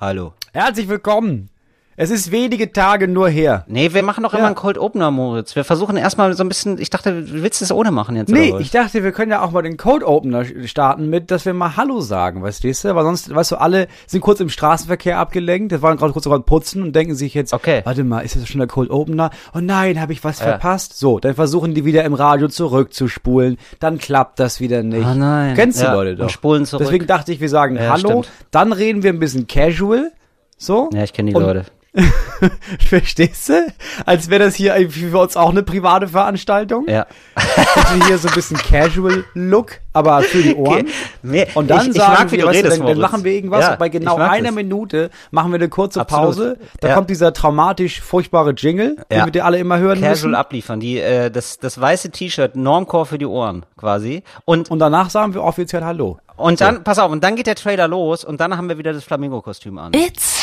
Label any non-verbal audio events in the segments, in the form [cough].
Hallo. Herzlich willkommen. Es ist wenige Tage nur her. Nee, wir machen doch immer Ja. einen Cold Opener, Moritz. Wir versuchen erstmal so ein bisschen, ich dachte, du willst es ohne machen jetzt, Nee, ich dachte, wir können ja auch mal den Code Opener starten mit, dass wir mal Hallo sagen, weißt du? Weil sonst, weißt du, alle sind kurz im Straßenverkehr abgelenkt, das waren gerade kurz sogar putzen und denken sich jetzt, Okay. warte mal, ist das schon der Cold Opener? Oh nein, habe ich was Ja. verpasst? So, dann versuchen die wieder im Radio zurückzuspulen, dann klappt das wieder nicht. Ah, nein. Kennst du Ja, Leute und doch. spulen zurück. Deswegen dachte ich, wir sagen Hallo, stimmt. dann reden wir ein bisschen casual, so. Ja, ich kenne die Und- Leute. [laughs] Verstehst du? Als wäre das hier für uns auch eine private Veranstaltung. Ja. Also hier so ein bisschen Casual Look, aber für die Ohren. Mir- Und dann ich, ich sagen mag, wie wir, du, redest, dann, dann machen wir irgendwas Ja, und bei genau ich einer das. Minute machen wir eine kurze Absolut. Pause. Da Ja. kommt dieser traumatisch furchtbare Jingle, Ja. den wir alle immer hören Casual müssen. abliefern, die, äh, das, das weiße T-Shirt, Normcore für die Ohren, quasi. Und, Und danach sagen wir offiziell Hallo. und dann, pass auf, und dann geht der Trailer los und dann haben wir wieder das Flamingo-Kostüm an. It's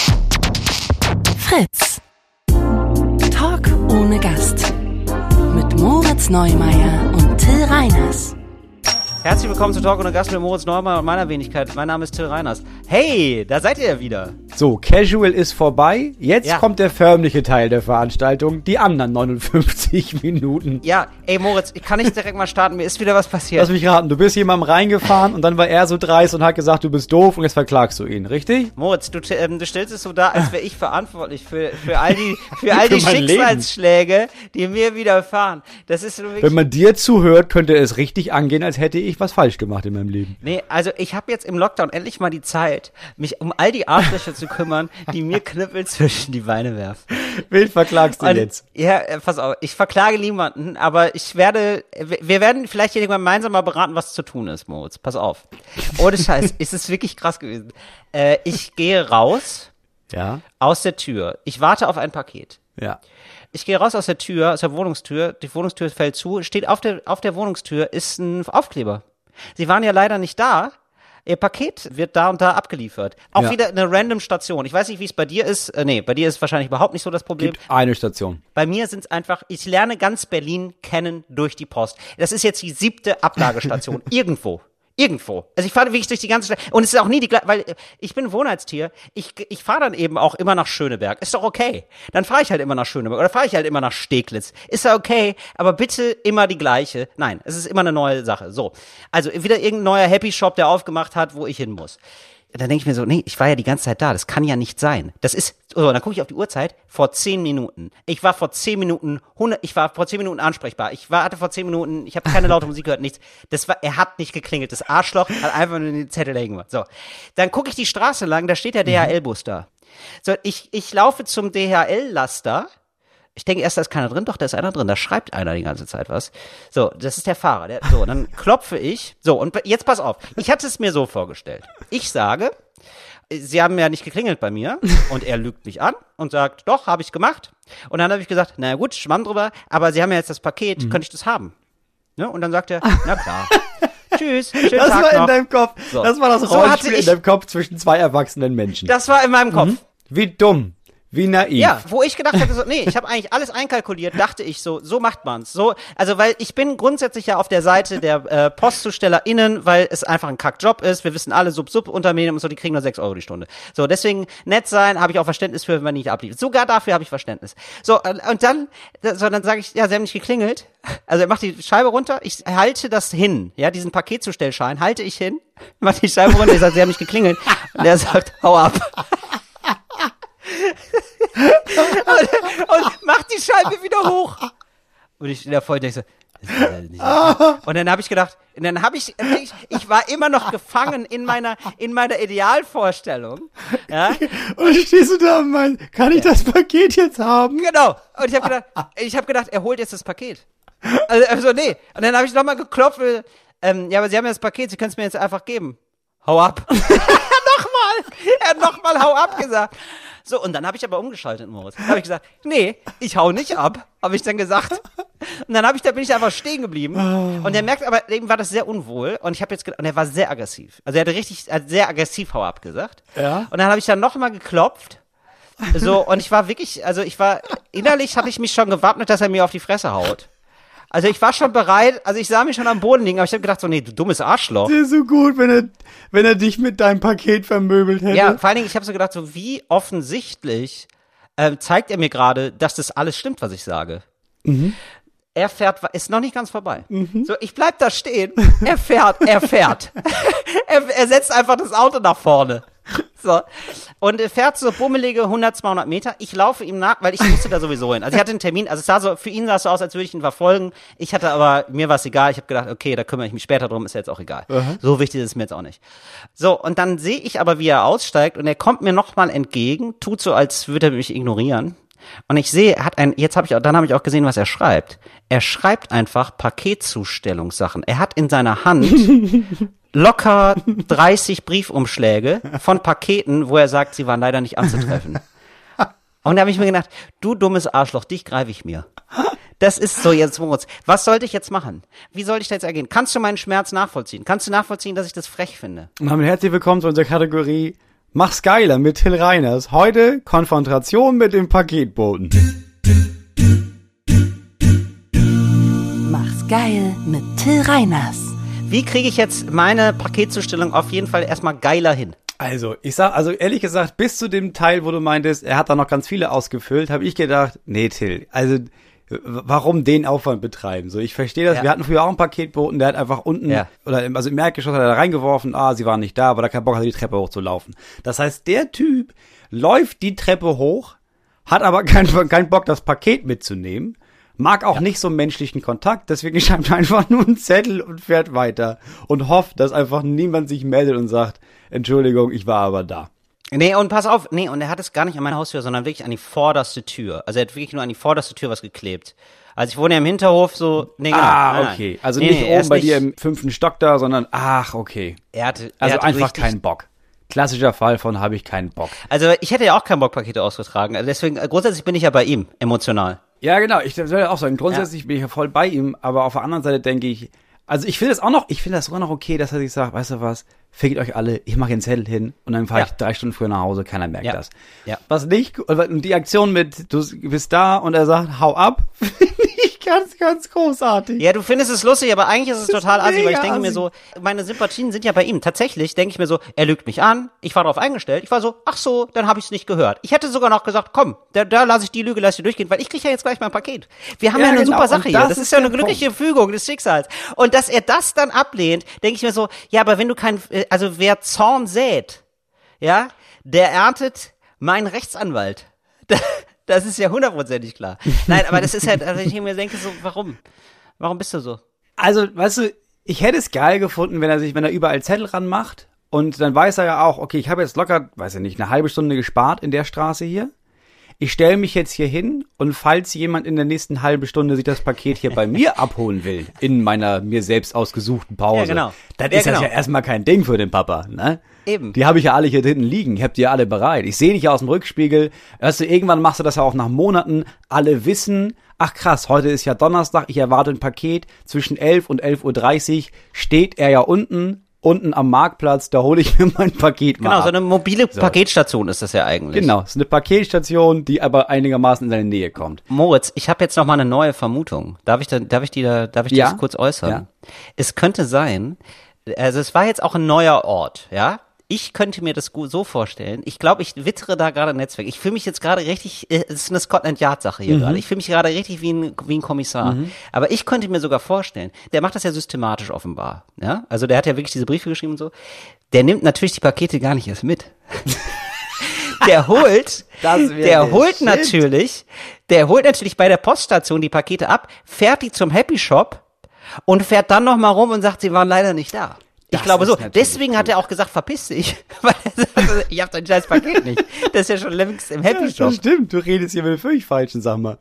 Fritz. Talk ohne Gast. Mit Moritz Neumeier und Till Reiners. Herzlich willkommen zu Talk ohne Gast mit Moritz Neumann und meiner Wenigkeit. Mein Name ist Till Reiners. Hey, da seid ihr ja wieder. So, Casual ist vorbei. Jetzt Ja. kommt der förmliche Teil der Veranstaltung. Die anderen 59 [laughs] Minuten. Ja, ey Moritz, ich kann nicht direkt mal starten, mir ist wieder was passiert. Lass mich raten, du bist jemandem reingefahren und dann war er so dreist und hat gesagt, du bist doof und jetzt verklagst du ihn, richtig? Moritz, du, ähm, du stellst es so dar, als wäre ich verantwortlich für, für all die, [laughs] für all die Für mein Leben. Schicksalsschläge, die mir widerfahren. Das ist wirklich. Wenn man dir zuhört, könnte es richtig angehen, als hätte ich was falsch gemacht in meinem Leben. Nee, also ich habe jetzt im Lockdown endlich mal die Zeit, mich um all die Arschlöcher zu kümmern, die mir Knüppel zwischen die Beine werfen. Wen verklagst du Und- jetzt? Ja, äh, pass auf, ich verklage niemanden, aber ich werde, wir- werden vielleicht hier gemeinsam mal beraten, was zu tun ist, Moritz. Pass auf. Ohne Scheiß, es ist wirklich krass gewesen. Äh, ich gehe raus Ja, aus der Tür. Ich warte auf ein Paket. ja. Ich gehe raus aus der Tür, aus der Wohnungstür, die Wohnungstür fällt zu, steht auf der, auf der Wohnungstür ist ein Aufkleber. Sie waren ja leider nicht da. Ihr Paket wird da und da abgeliefert. Auch Ja. wieder eine random Station. Ich weiß nicht, wie es bei dir ist. Äh, nee, bei dir ist wahrscheinlich überhaupt nicht so das Problem. Gibt eine Station. Bei mir sind es einfach, ich lerne ganz Berlin kennen durch die Post. Das ist jetzt die siebte Ablagestation. [laughs] Irgendwo. Irgendwo. Also ich fahre wirklich durch die ganze Stadt. Und es ist auch nie die gleiche, weil äh, ich bin Wohnheitstier. Ich, ich fahre dann eben auch immer nach Schöneberg. Ist doch okay. Dann fahre ich halt immer nach Schöneberg. Oder fahre ich halt immer nach Steglitz. Ist ja okay. Aber bitte immer die gleiche. Nein, es ist immer eine neue Sache. So. Also wieder irgendein neuer Happy Shop, der aufgemacht hat, wo ich hin muss. Dann denke ich mir so, nee, ich war ja die ganze Zeit da, das kann ja nicht sein. Das ist, so, dann gucke ich auf die Uhrzeit, vor zehn Minuten. Ich war vor zehn Minuten, 100, ich war vor zehn Minuten ansprechbar. Ich war, hatte vor zehn Minuten, ich habe keine laute Musik gehört, nichts. Das war, er hat nicht geklingelt, das Arschloch hat einfach nur den Zettel dahin gemacht. So, dann gucke ich die Straße lang, da steht der DHL-Bus da. So, ich, ich laufe zum DHL-Laster. Ich denke erst, da ist keiner drin, doch, da ist einer drin, da schreibt einer die ganze Zeit was. So, das ist der Fahrer. Der, so, dann [laughs] klopfe ich. So, und jetzt pass auf. Ich hatte es mir so vorgestellt. Ich sage, Sie haben ja nicht geklingelt bei mir [laughs] und er lügt mich an und sagt, doch, habe ich gemacht. Und dann habe ich gesagt, na gut, schwamm drüber, aber Sie haben ja jetzt das Paket, Mhm. könnte ich das haben? Ne? Und dann sagt er, [laughs] na klar. Tschüss, schönen Das Tag war in noch. deinem Kopf. So. Das war das So Rollenspiel in ich- deinem Kopf zwischen zwei erwachsenen Menschen. Das war in meinem Kopf. Wie dumm. Wie naiv. Ja, wo ich gedacht hatte, so, nee, ich habe eigentlich alles einkalkuliert, dachte ich so, so macht man's. So, also weil ich bin grundsätzlich ja auf der Seite der äh, PostzustellerInnen, weil es einfach ein Kackjob ist. Wir wissen alle, Sub-Sub-Unternehmen und so, die kriegen nur 6 Euro die Stunde. So, deswegen nett sein, habe ich auch Verständnis für, wenn man nicht abliefert. Sogar dafür habe ich Verständnis. So, und dann, so, dann sage ich, ja, sie haben nicht geklingelt. Also er macht die Scheibe runter, ich halte das hin, ja, diesen Paketzustellschein halte ich hin, mache die Scheibe runter, ich sage, sie haben nicht geklingelt. Und er sagt, hau ab. Und, und macht die Scheibe wieder hoch. Und ich stehe da voll und denke so, ja nicht und dann habe ich gedacht, und dann habe ich, ich, ich war immer noch gefangen in meiner, in meiner Idealvorstellung. Ja, Und stehst du da und meinst, kann ich das Paket jetzt haben? genau. Und ich habe gedacht, ich habe gedacht, er holt jetzt das Paket. Also, also nee. Und dann habe ich nochmal geklopft. äh, Ähm, ja, aber Sie haben ja das Paket, Sie können es mir jetzt einfach geben. Hau ab. [laughs] nochmal. Er hat nochmal hau ab gesagt. So, und dann habe ich aber umgeschaltet, Moritz. Dann habe ich gesagt, nee, ich hau nicht ab, habe ich dann gesagt. Und dann habe ich, da bin ich einfach stehen geblieben. Und er merkt aber, eben war das sehr unwohl. Und ich habe jetzt und er war sehr aggressiv. Also er hat richtig, er hat sehr aggressiv hau ab gesagt. Ja. Und dann habe ich dann nochmal geklopft. So, und ich war wirklich, also ich war, innerlich hatte ich mich schon gewappnet, dass er mir auf die Fresse haut. Also ich war schon bereit, also ich sah mich schon am Boden liegen, aber ich habe gedacht so, nee, du dummes Arschloch. Das ist so gut, wenn er, wenn er dich mit deinem Paket vermöbelt hätte. Ja, vor allen Dingen, ich habe so gedacht, so wie offensichtlich ähm, zeigt er mir gerade, dass das alles stimmt, was ich sage. Mhm. Er fährt, ist noch nicht ganz vorbei. So, ich bleib da stehen. Er fährt, er fährt. [laughs] er, er setzt einfach das Auto nach vorne. So. Und er fährt so bummelige 100, 200 Meter. Ich laufe ihm nach, weil ich musste da sowieso hin. Also ich hatte einen Termin, also es sah so, für ihn sah es so aus, als würde ich ihn verfolgen. Ich hatte aber, mir war es egal. Ich habe gedacht, okay, da kümmere ich mich später drum, ist ja jetzt auch egal. So wichtig ist es mir jetzt auch nicht. So, und dann sehe ich aber, wie er aussteigt und er kommt mir nochmal entgegen, tut so, als würde er mich ignorieren. Und ich sehe, er hat ein, jetzt habe ich auch, dann habe ich auch gesehen, was er schreibt. Er schreibt einfach Paketzustellungssachen. Er hat in seiner Hand [laughs] locker 30 Briefumschläge von Paketen, wo er sagt, sie waren leider nicht anzutreffen. Und da habe ich mir gedacht, du dummes Arschloch, dich greife ich mir. Das ist so jetzt Moritz. Was sollte ich jetzt machen? Wie soll ich da jetzt ergehen? Kannst du meinen Schmerz nachvollziehen? Kannst du nachvollziehen, dass ich das frech finde? Und damit herzlich willkommen zu unserer Kategorie Mach's geiler mit Till Reiners. Heute Konfrontation mit dem Paketboten. Mach's geil mit Till Reiners. Wie kriege ich jetzt meine Paketzustellung auf jeden Fall erstmal geiler hin? Also, ich sag, also ehrlich gesagt, bis zu dem Teil, wo du meintest, er hat da noch ganz viele ausgefüllt, habe ich gedacht, nee, Till, also warum den Aufwand betreiben? So, ich verstehe das. Ja. Wir hatten früher auch einen Paketboten, der hat einfach unten Ja. oder im, also im Erdgeschoss hat er da reingeworfen, ah, sie waren nicht da, aber da keinen Bock hatte, die Treppe hochzulaufen. Das heißt, der Typ läuft die Treppe hoch, hat aber keinen keinen Bock, das Paket mitzunehmen. Mag auch nicht so menschlichen Kontakt, deswegen [laughs] schreibt er einfach nur einen Zettel und fährt weiter und hofft, dass einfach niemand sich meldet und sagt, Entschuldigung, ich war aber da. Nee, und pass auf, nee, und er hat es gar nicht an meine Haustür, sondern wirklich an die vorderste Tür. Also er hat wirklich nur an die vorderste Tür was geklebt. Also ich wohne ja im Hinterhof so, nee, genau. ah, nein. okay. Also Nee, nicht nee, oben bei nicht- dir im fünften Stock da, sondern ach, okay. Er hatte, er Also hatte einfach keinen Bock. Klassischer Fall von habe ich keinen Bock. Also ich hätte ja auch keinen Bock, Pakete ausgetragen. Also deswegen, grundsätzlich bin ich ja bei ihm, emotional. Ja, genau. Ich soll ja auch sagen, grundsätzlich bin ich ja voll bei ihm, aber auf der anderen Seite denke ich, also ich finde das auch noch, ich finde das sogar noch okay, dass er sich sagt, weißt du was, fickt euch alle, ich mache den Zettel hin und dann fahre Ja. ich drei Stunden früher nach Hause, keiner merkt Ja. das. Ja. Was nicht, und die Aktion mit, du bist da und er sagt, hau ab, [laughs] finde ich ganz, ganz großartig. Ja, du findest es lustig, aber eigentlich ist es total assi, weil ich denke mir assi. so, meine Sympathien sind ja bei ihm. Tatsächlich denke ich mir so, er lügt mich an, ich war darauf eingestellt, ich war so, ach so, dann habe ich es nicht gehört. Ich hätte sogar noch gesagt, komm, da, da lasse ich die Lüge, lasse ich durchgehen, weil ich kriege ja jetzt gleich mein Paket. Wir haben Ja, ja, eine genau, super Sache hier. das Das ist ist ja eine glückliche Fügung des Schicksals. Und dass er das dann ablehnt, denke ich mir so, ja, aber wenn du kein, äh, also wer Zorn sät, ja, der erntet meinen Rechtsanwalt. [laughs] Das ist ja hundertprozentig klar. Nein, aber das ist halt, also ich mir denke so, warum? Warum bist du so? Also, weißt du, ich hätte es geil gefunden, wenn er sich, wenn er überall Zettel ranmacht und dann weiß er ja auch, okay, ich habe jetzt locker, weiß ich nicht, eine halbe Stunde gespart in der Straße hier. Ich stelle mich jetzt hier hin und falls jemand in der nächsten halben Stunde sich das Paket hier bei mir [laughs] abholen will, in meiner mir selbst ausgesuchten Pause, Ja, genau. dann Ja, ist das genau. ja erstmal kein Ding für den Papa, ne? Eben. Die habe ich ja alle hier hinten liegen. Ich habe die ja alle bereit. Ich sehe dich ja aus dem Rückspiegel. Weißt du, irgendwann machst du das ja auch nach Monaten. Alle wissen, ach krass, heute ist ja Donnerstag, ich erwarte ein Paket. Zwischen 11 und 11.30 Uhr steht er ja unten, unten am Marktplatz, da hole ich [laughs] mir mein Paket mal Genau, ab. so eine mobile Paketstation ist das ja eigentlich. Genau, es ist eine Paketstation, die aber einigermaßen in seine Nähe kommt. Moritz, ich habe jetzt noch mal eine neue Vermutung. Darf ich da, darf ich die da, darf ich Ja. das kurz äußern? Ja. Es könnte sein, also es war jetzt auch ein neuer Ort, ja? Ich könnte mir das so vorstellen. Ich glaube, ich wittere da gerade ein Netzwerk. Ich fühle mich jetzt gerade richtig, äh, es ist eine Scotland Yard Sache hier gerade. Ich fühle mich gerade richtig wie ein, wie ein Kommissar. Aber ich könnte mir sogar vorstellen, der macht das ja systematisch offenbar, ja? Also der hat ja wirklich diese Briefe geschrieben und so. Der nimmt natürlich die Pakete gar nicht erst mit. [laughs] der holt, der holt Shit. natürlich, der holt natürlich bei der Poststation die Pakete ab, fährt die zum Happy Shop und fährt dann noch mal rum und sagt, sie waren leider nicht da. Ich Das glaube so. Deswegen hat er auch gesagt, verpiss dich. [laughs] Weil er sagt, ich hab dein scheiß Paket nicht. Das ist ja schon längst im Happy Shop. stimmt, du redest hier mit dem völlig falschen, sag mal.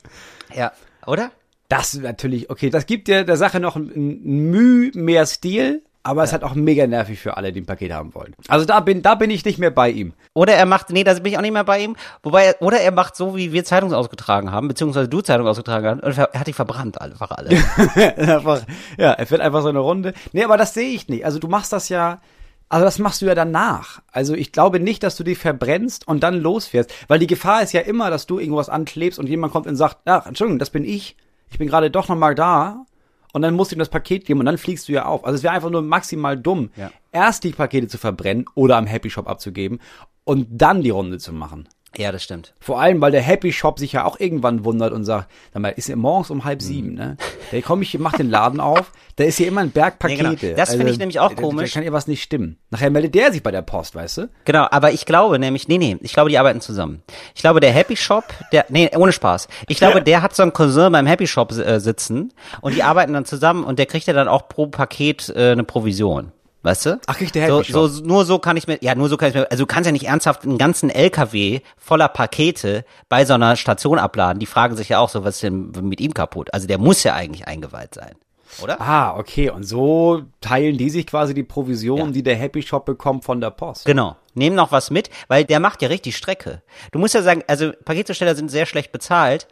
Ja. Oder? Das ist natürlich, okay, das gibt der, der Sache noch ein, ein Mühe mehr Stil, aber es ist halt auch mega nervig für alle, die ein Paket haben wollen. Also da bin, da bin ich nicht mehr bei ihm. Oder er macht, nee, da bin ich auch nicht mehr bei ihm. Wobei, er, oder er macht so, wie wir Zeitung ausgetragen haben, beziehungsweise du Zeitung ausgetragen hast, und er hat die verbrannt einfach alle. [laughs] einfach, ja, er fährt einfach so eine Runde. Nee, aber das sehe ich nicht. Also du machst das ja, also das machst du ja danach. Also ich glaube nicht, dass du dich verbrennst und dann losfährst. Weil die Gefahr ist ja immer, dass du irgendwas anklebst und jemand kommt und sagt, ach, Entschuldigung, das bin ich. Ich bin gerade doch noch mal da. Und dann musst du ihm das Paket geben und dann fliegst du ja auf. Also es wäre einfach nur maximal dumm, Ja. erst die Pakete zu verbrennen oder am Happy Shop abzugeben und dann die Runde zu machen. Ja, das stimmt. Vor allem, weil der Happy Shop sich ja auch irgendwann wundert und sagt, sag mal, ist ja morgens um halb sieben, Mhm. ne? Da komm ich, mach den Laden auf, da ist hier immer ein Berg Ja, genau. Pakete. Das finde ich nämlich auch da- Da komisch. kann ja was nicht stimmen. Nachher meldet der sich bei der Post, weißt du? Genau, aber ich glaube nämlich, nee, nee, ich glaube, die arbeiten zusammen. Ich glaube, der Happy Shop, der, nee, ohne Spaß. Ich glaube, der hat so einen Cousin beim Happy Shop äh, sitzen und die arbeiten dann zusammen und der kriegt ja dann auch pro Paket äh, eine Provision. Weißt du? Ach, kriegt der so, Happy Shop. so, nur so kann ich mir, ja, nur so kann ich mir, also du kannst ja nicht ernsthaft einen ganzen LKW voller Pakete bei so einer Station abladen. Die fragen sich ja auch so, was ist denn mit ihm kaputt? Also der muss ja eigentlich eingeweiht sein. Oder? Ah, okay. Und so teilen die sich quasi die Provision, Ja. die der Happy Shop bekommt von der Post. Genau. Nehmen noch was mit, weil der macht ja richtig Strecke. Du musst ja sagen, also Paketzusteller sind sehr schlecht bezahlt,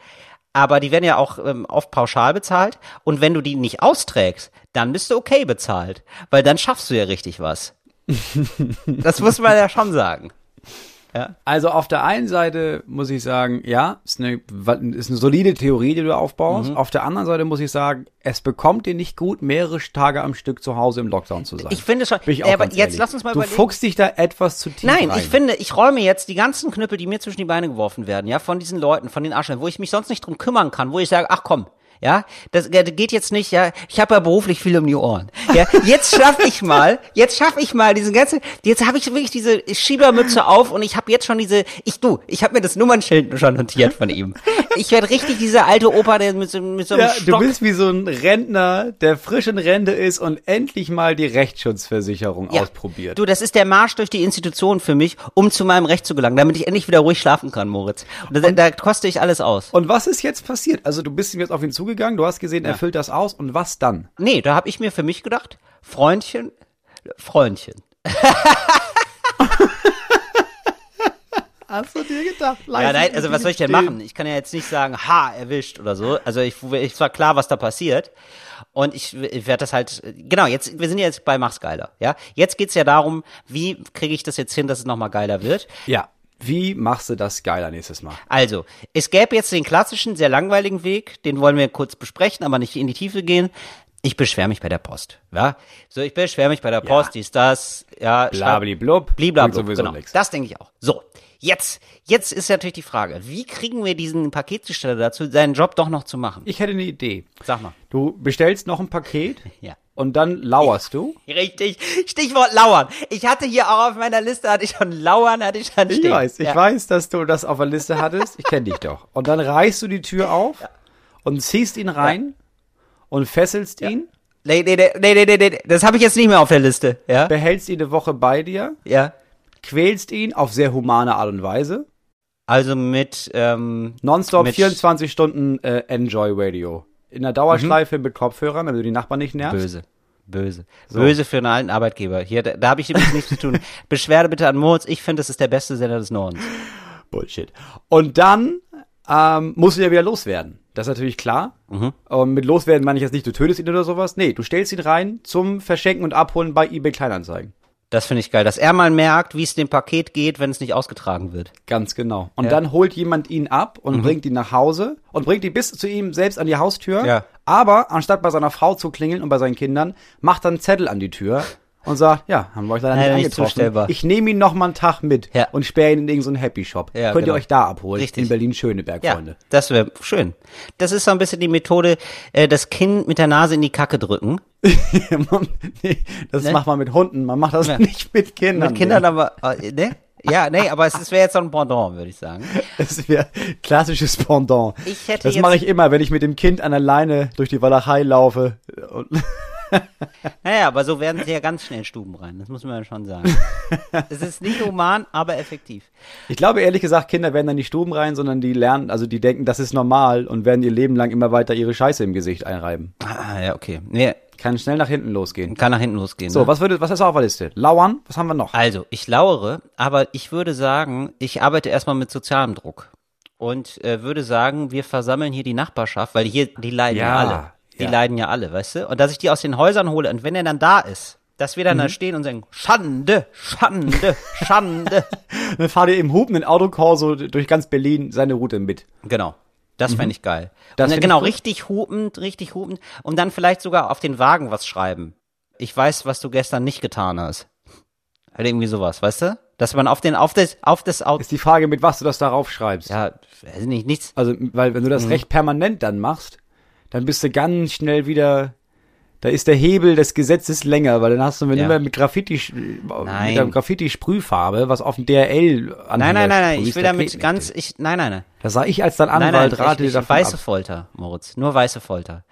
aber die werden ja auch ähm, oft pauschal bezahlt. Und wenn du die nicht austrägst, dann bist du okay bezahlt, weil dann schaffst du ja richtig was. [laughs] das muss man ja schon sagen. Also auf der einen Seite muss ich sagen, ja, ist eine, ist eine solide Theorie, die du aufbaust. Mhm. Auf der anderen Seite muss ich sagen, es bekommt dir nicht gut, mehrere Tage am Stück zu Hause im Lockdown zu sein. Ich finde schon. Ich Ja, aber jetzt ehrlich. lass uns mal Du überlegen. fuchst dich da etwas zu tief Nein, rein. ich finde, ich räume jetzt die ganzen Knüppel, die mir zwischen die Beine geworfen werden, ja, von diesen Leuten, von den Arschlöchern, wo ich mich sonst nicht drum kümmern kann, wo ich sage, ach komm, ja, das, geht jetzt nicht, ja, ich habe ja beruflich viel um die Ohren. Ja, jetzt schaffe ich mal, jetzt schaffe ich mal diese ganze, jetzt habe ich wirklich diese Schiebermütze auf und ich habe jetzt schon diese, ich du, ich habe mir das Nummernschild schon notiert von ihm. Ich werde richtig dieser alte Opa, der mit so, mit so einem Ja, du Stock bist wie so ein Rentner, der frisch in Rente ist und endlich mal die Rechtsschutzversicherung Ja. ausprobiert. Du, das ist der Marsch durch die Institution für mich, um zu meinem Recht zu gelangen, damit ich endlich wieder ruhig schlafen kann, Moritz. Und da, da koste ich alles aus. und was ist jetzt passiert? Also du bist ihm jetzt auf ihn zugegangen, du hast gesehen, er füllt das aus und was dann? Nee, da habe ich mir für mich gedacht, Freundchen, Freundchen. [laughs] Hast du dir gedacht? Ja, nein, also was soll ich denn machen? Ich kann ja jetzt nicht sagen, ha, erwischt oder so. Also ich, ich war klar, was da passiert. Und ich, ich werde das halt, genau, jetzt, wir sind ja jetzt bei Mach's geiler, ja. Jetzt geht's ja darum, wie kriege ich das jetzt hin, dass es nochmal geiler wird. Ja, wie machst du das geiler nächstes Mal? Also, es gäbe jetzt den klassischen, sehr langweiligen Weg, den wollen wir kurz besprechen, aber nicht in die Tiefe gehen. Ich beschwere mich bei der Post, ja. So, ich beschwere mich bei der Post, dies, das, ja. Bringt sowieso genau. nix. Das denke ich auch. So, jetzt, jetzt ist natürlich die Frage, wie kriegen wir diesen Paketzusteller dazu, seinen Job doch noch zu machen? Ich hätte eine Idee. Sag mal. Du bestellst noch ein Paket [laughs] Ja. Und dann lauerst du. [laughs] Richtig, Stichwort Lauern. Ich hatte hier auch auf meiner Liste, hatte ich schon Lauern, hatte ich schon Ich stehen. weiß, ich ja. weiß, dass du das auf der Liste hattest. Ich kenne dich doch. Und dann reißt du die Tür [laughs] auf und ziehst ihn rein und fesselst ihn, Nee, nee, nee, nee, nee, nee, nee, das habe ich jetzt nicht mehr auf der Liste, ja? behältst ihn eine Woche bei dir, Ja. quälst ihn auf sehr humane Art und Weise. Also mit, ähm, Nonstop Mit- 24 Stunden äh, Enjoy Radio. In der Dauerschleife mit Kopfhörern, damit du die Nachbarn nicht nervst. böse. Böse. Böse für einen alten Arbeitgeber. Hier, da, da habe ich übrigens nichts zu tun. [laughs] Beschwerde bitte an Moritz. Ich finde, das ist der beste Sender des Nordens. Bullshit. Und dann ähm, musst du ja wieder loswerden. Das ist natürlich klar. Mhm. Und mit loswerden meine ich jetzt nicht, du tötest ihn oder sowas. Nee, du stellst ihn rein zum Verschenken und Abholen bei eBay Kleinanzeigen. Das finde ich geil, dass er mal merkt, wie es dem Paket geht, wenn es nicht ausgetragen wird. Ganz genau. Und Ja. dann holt jemand ihn ab und bringt ihn nach Hause und bringt ihn bis zu ihm selbst an die Haustür. Ja. Aber anstatt bei seiner Frau zu klingeln und bei seinen Kindern, macht dann einen Zettel an die Tür und sagt, ja, haben wir euch leider nicht angetroffen. Ich nehme ihn noch mal einen Tag mit Ja. und sperre ihn in irgendeinen Happy Shop. Ja, Könnt genau. ihr euch da abholen Richtig. in Berlin-Schöneberg, Ja, Freunde. das wäre schön. Das ist so ein bisschen die Methode, äh, das Kind mit der Nase in die Kacke drücken. [laughs] nee, das Ne? macht man mit Hunden, man macht das Ja. nicht mit Kindern. Mit Kindern aber, äh, ne? Ja, nee, aber es wäre jetzt so ein Pendant, würde ich sagen. Das wäre klassisches Pendant. Ich hätte das mache ich immer, wenn ich mit dem Kind an der Leine durch die Walachei laufe. Naja, aber so werden sie ja ganz schnell Stuben rein, das muss man ja schon sagen. [laughs] es ist nicht human, aber effektiv. ich glaube ehrlich gesagt, Kinder werden dann nicht Stuben rein, sondern die lernen, also die denken, das ist normal und werden ihr Leben lang immer weiter ihre Scheiße im Gesicht einreiben. Ah, ja, okay. Nee, Kann schnell nach hinten losgehen. kann nach hinten losgehen. So, ne? was würde, was ist auf der Liste? Lauern, was haben wir noch? Also, ich lauere, aber ich würde sagen, ich arbeite erstmal mit sozialem Druck. Und äh, würde sagen, wir versammeln hier die Nachbarschaft, weil hier, die leiden Ja, alle. Die ja. leiden ja alle, weißt du? Und dass ich die aus den Häusern hole und wenn er dann da ist, dass wir dann Mhm. da stehen und sagen, Schande, Schande, [laughs] Schande. Dann fahrt ihr im hupenden Autokorso durch ganz Berlin seine Route mit. genau. Das fände ich geil. Das und dann, genau, richtig hupend, richtig hupend. Und dann vielleicht sogar auf den Wagen was schreiben. Ich weiß, was du gestern nicht getan hast. Halt irgendwie sowas, weißt du? Dass man auf den, auf das, auf das Auto, Ist die Frage, mit was du das darauf schreibst. ja, weiß nicht, nichts. Also, weil wenn du Mhm. das recht permanent dann machst, dann bist du ganz schnell wieder, da ist der Hebel des Gesetzes länger, weil dann hast du, wenn Ja. immer mit Graffiti, Nein. mit der Graffiti-Sprühfarbe, was auf dem DRL an Nein, nein, nein, nein, ich will damit ganz, ich, nein, nein, nein. Da sah ich als dein Nein, Anwalt nein, rate ich, ich, davon weiße ab. Folter, Moritz. Nur weiße Folter.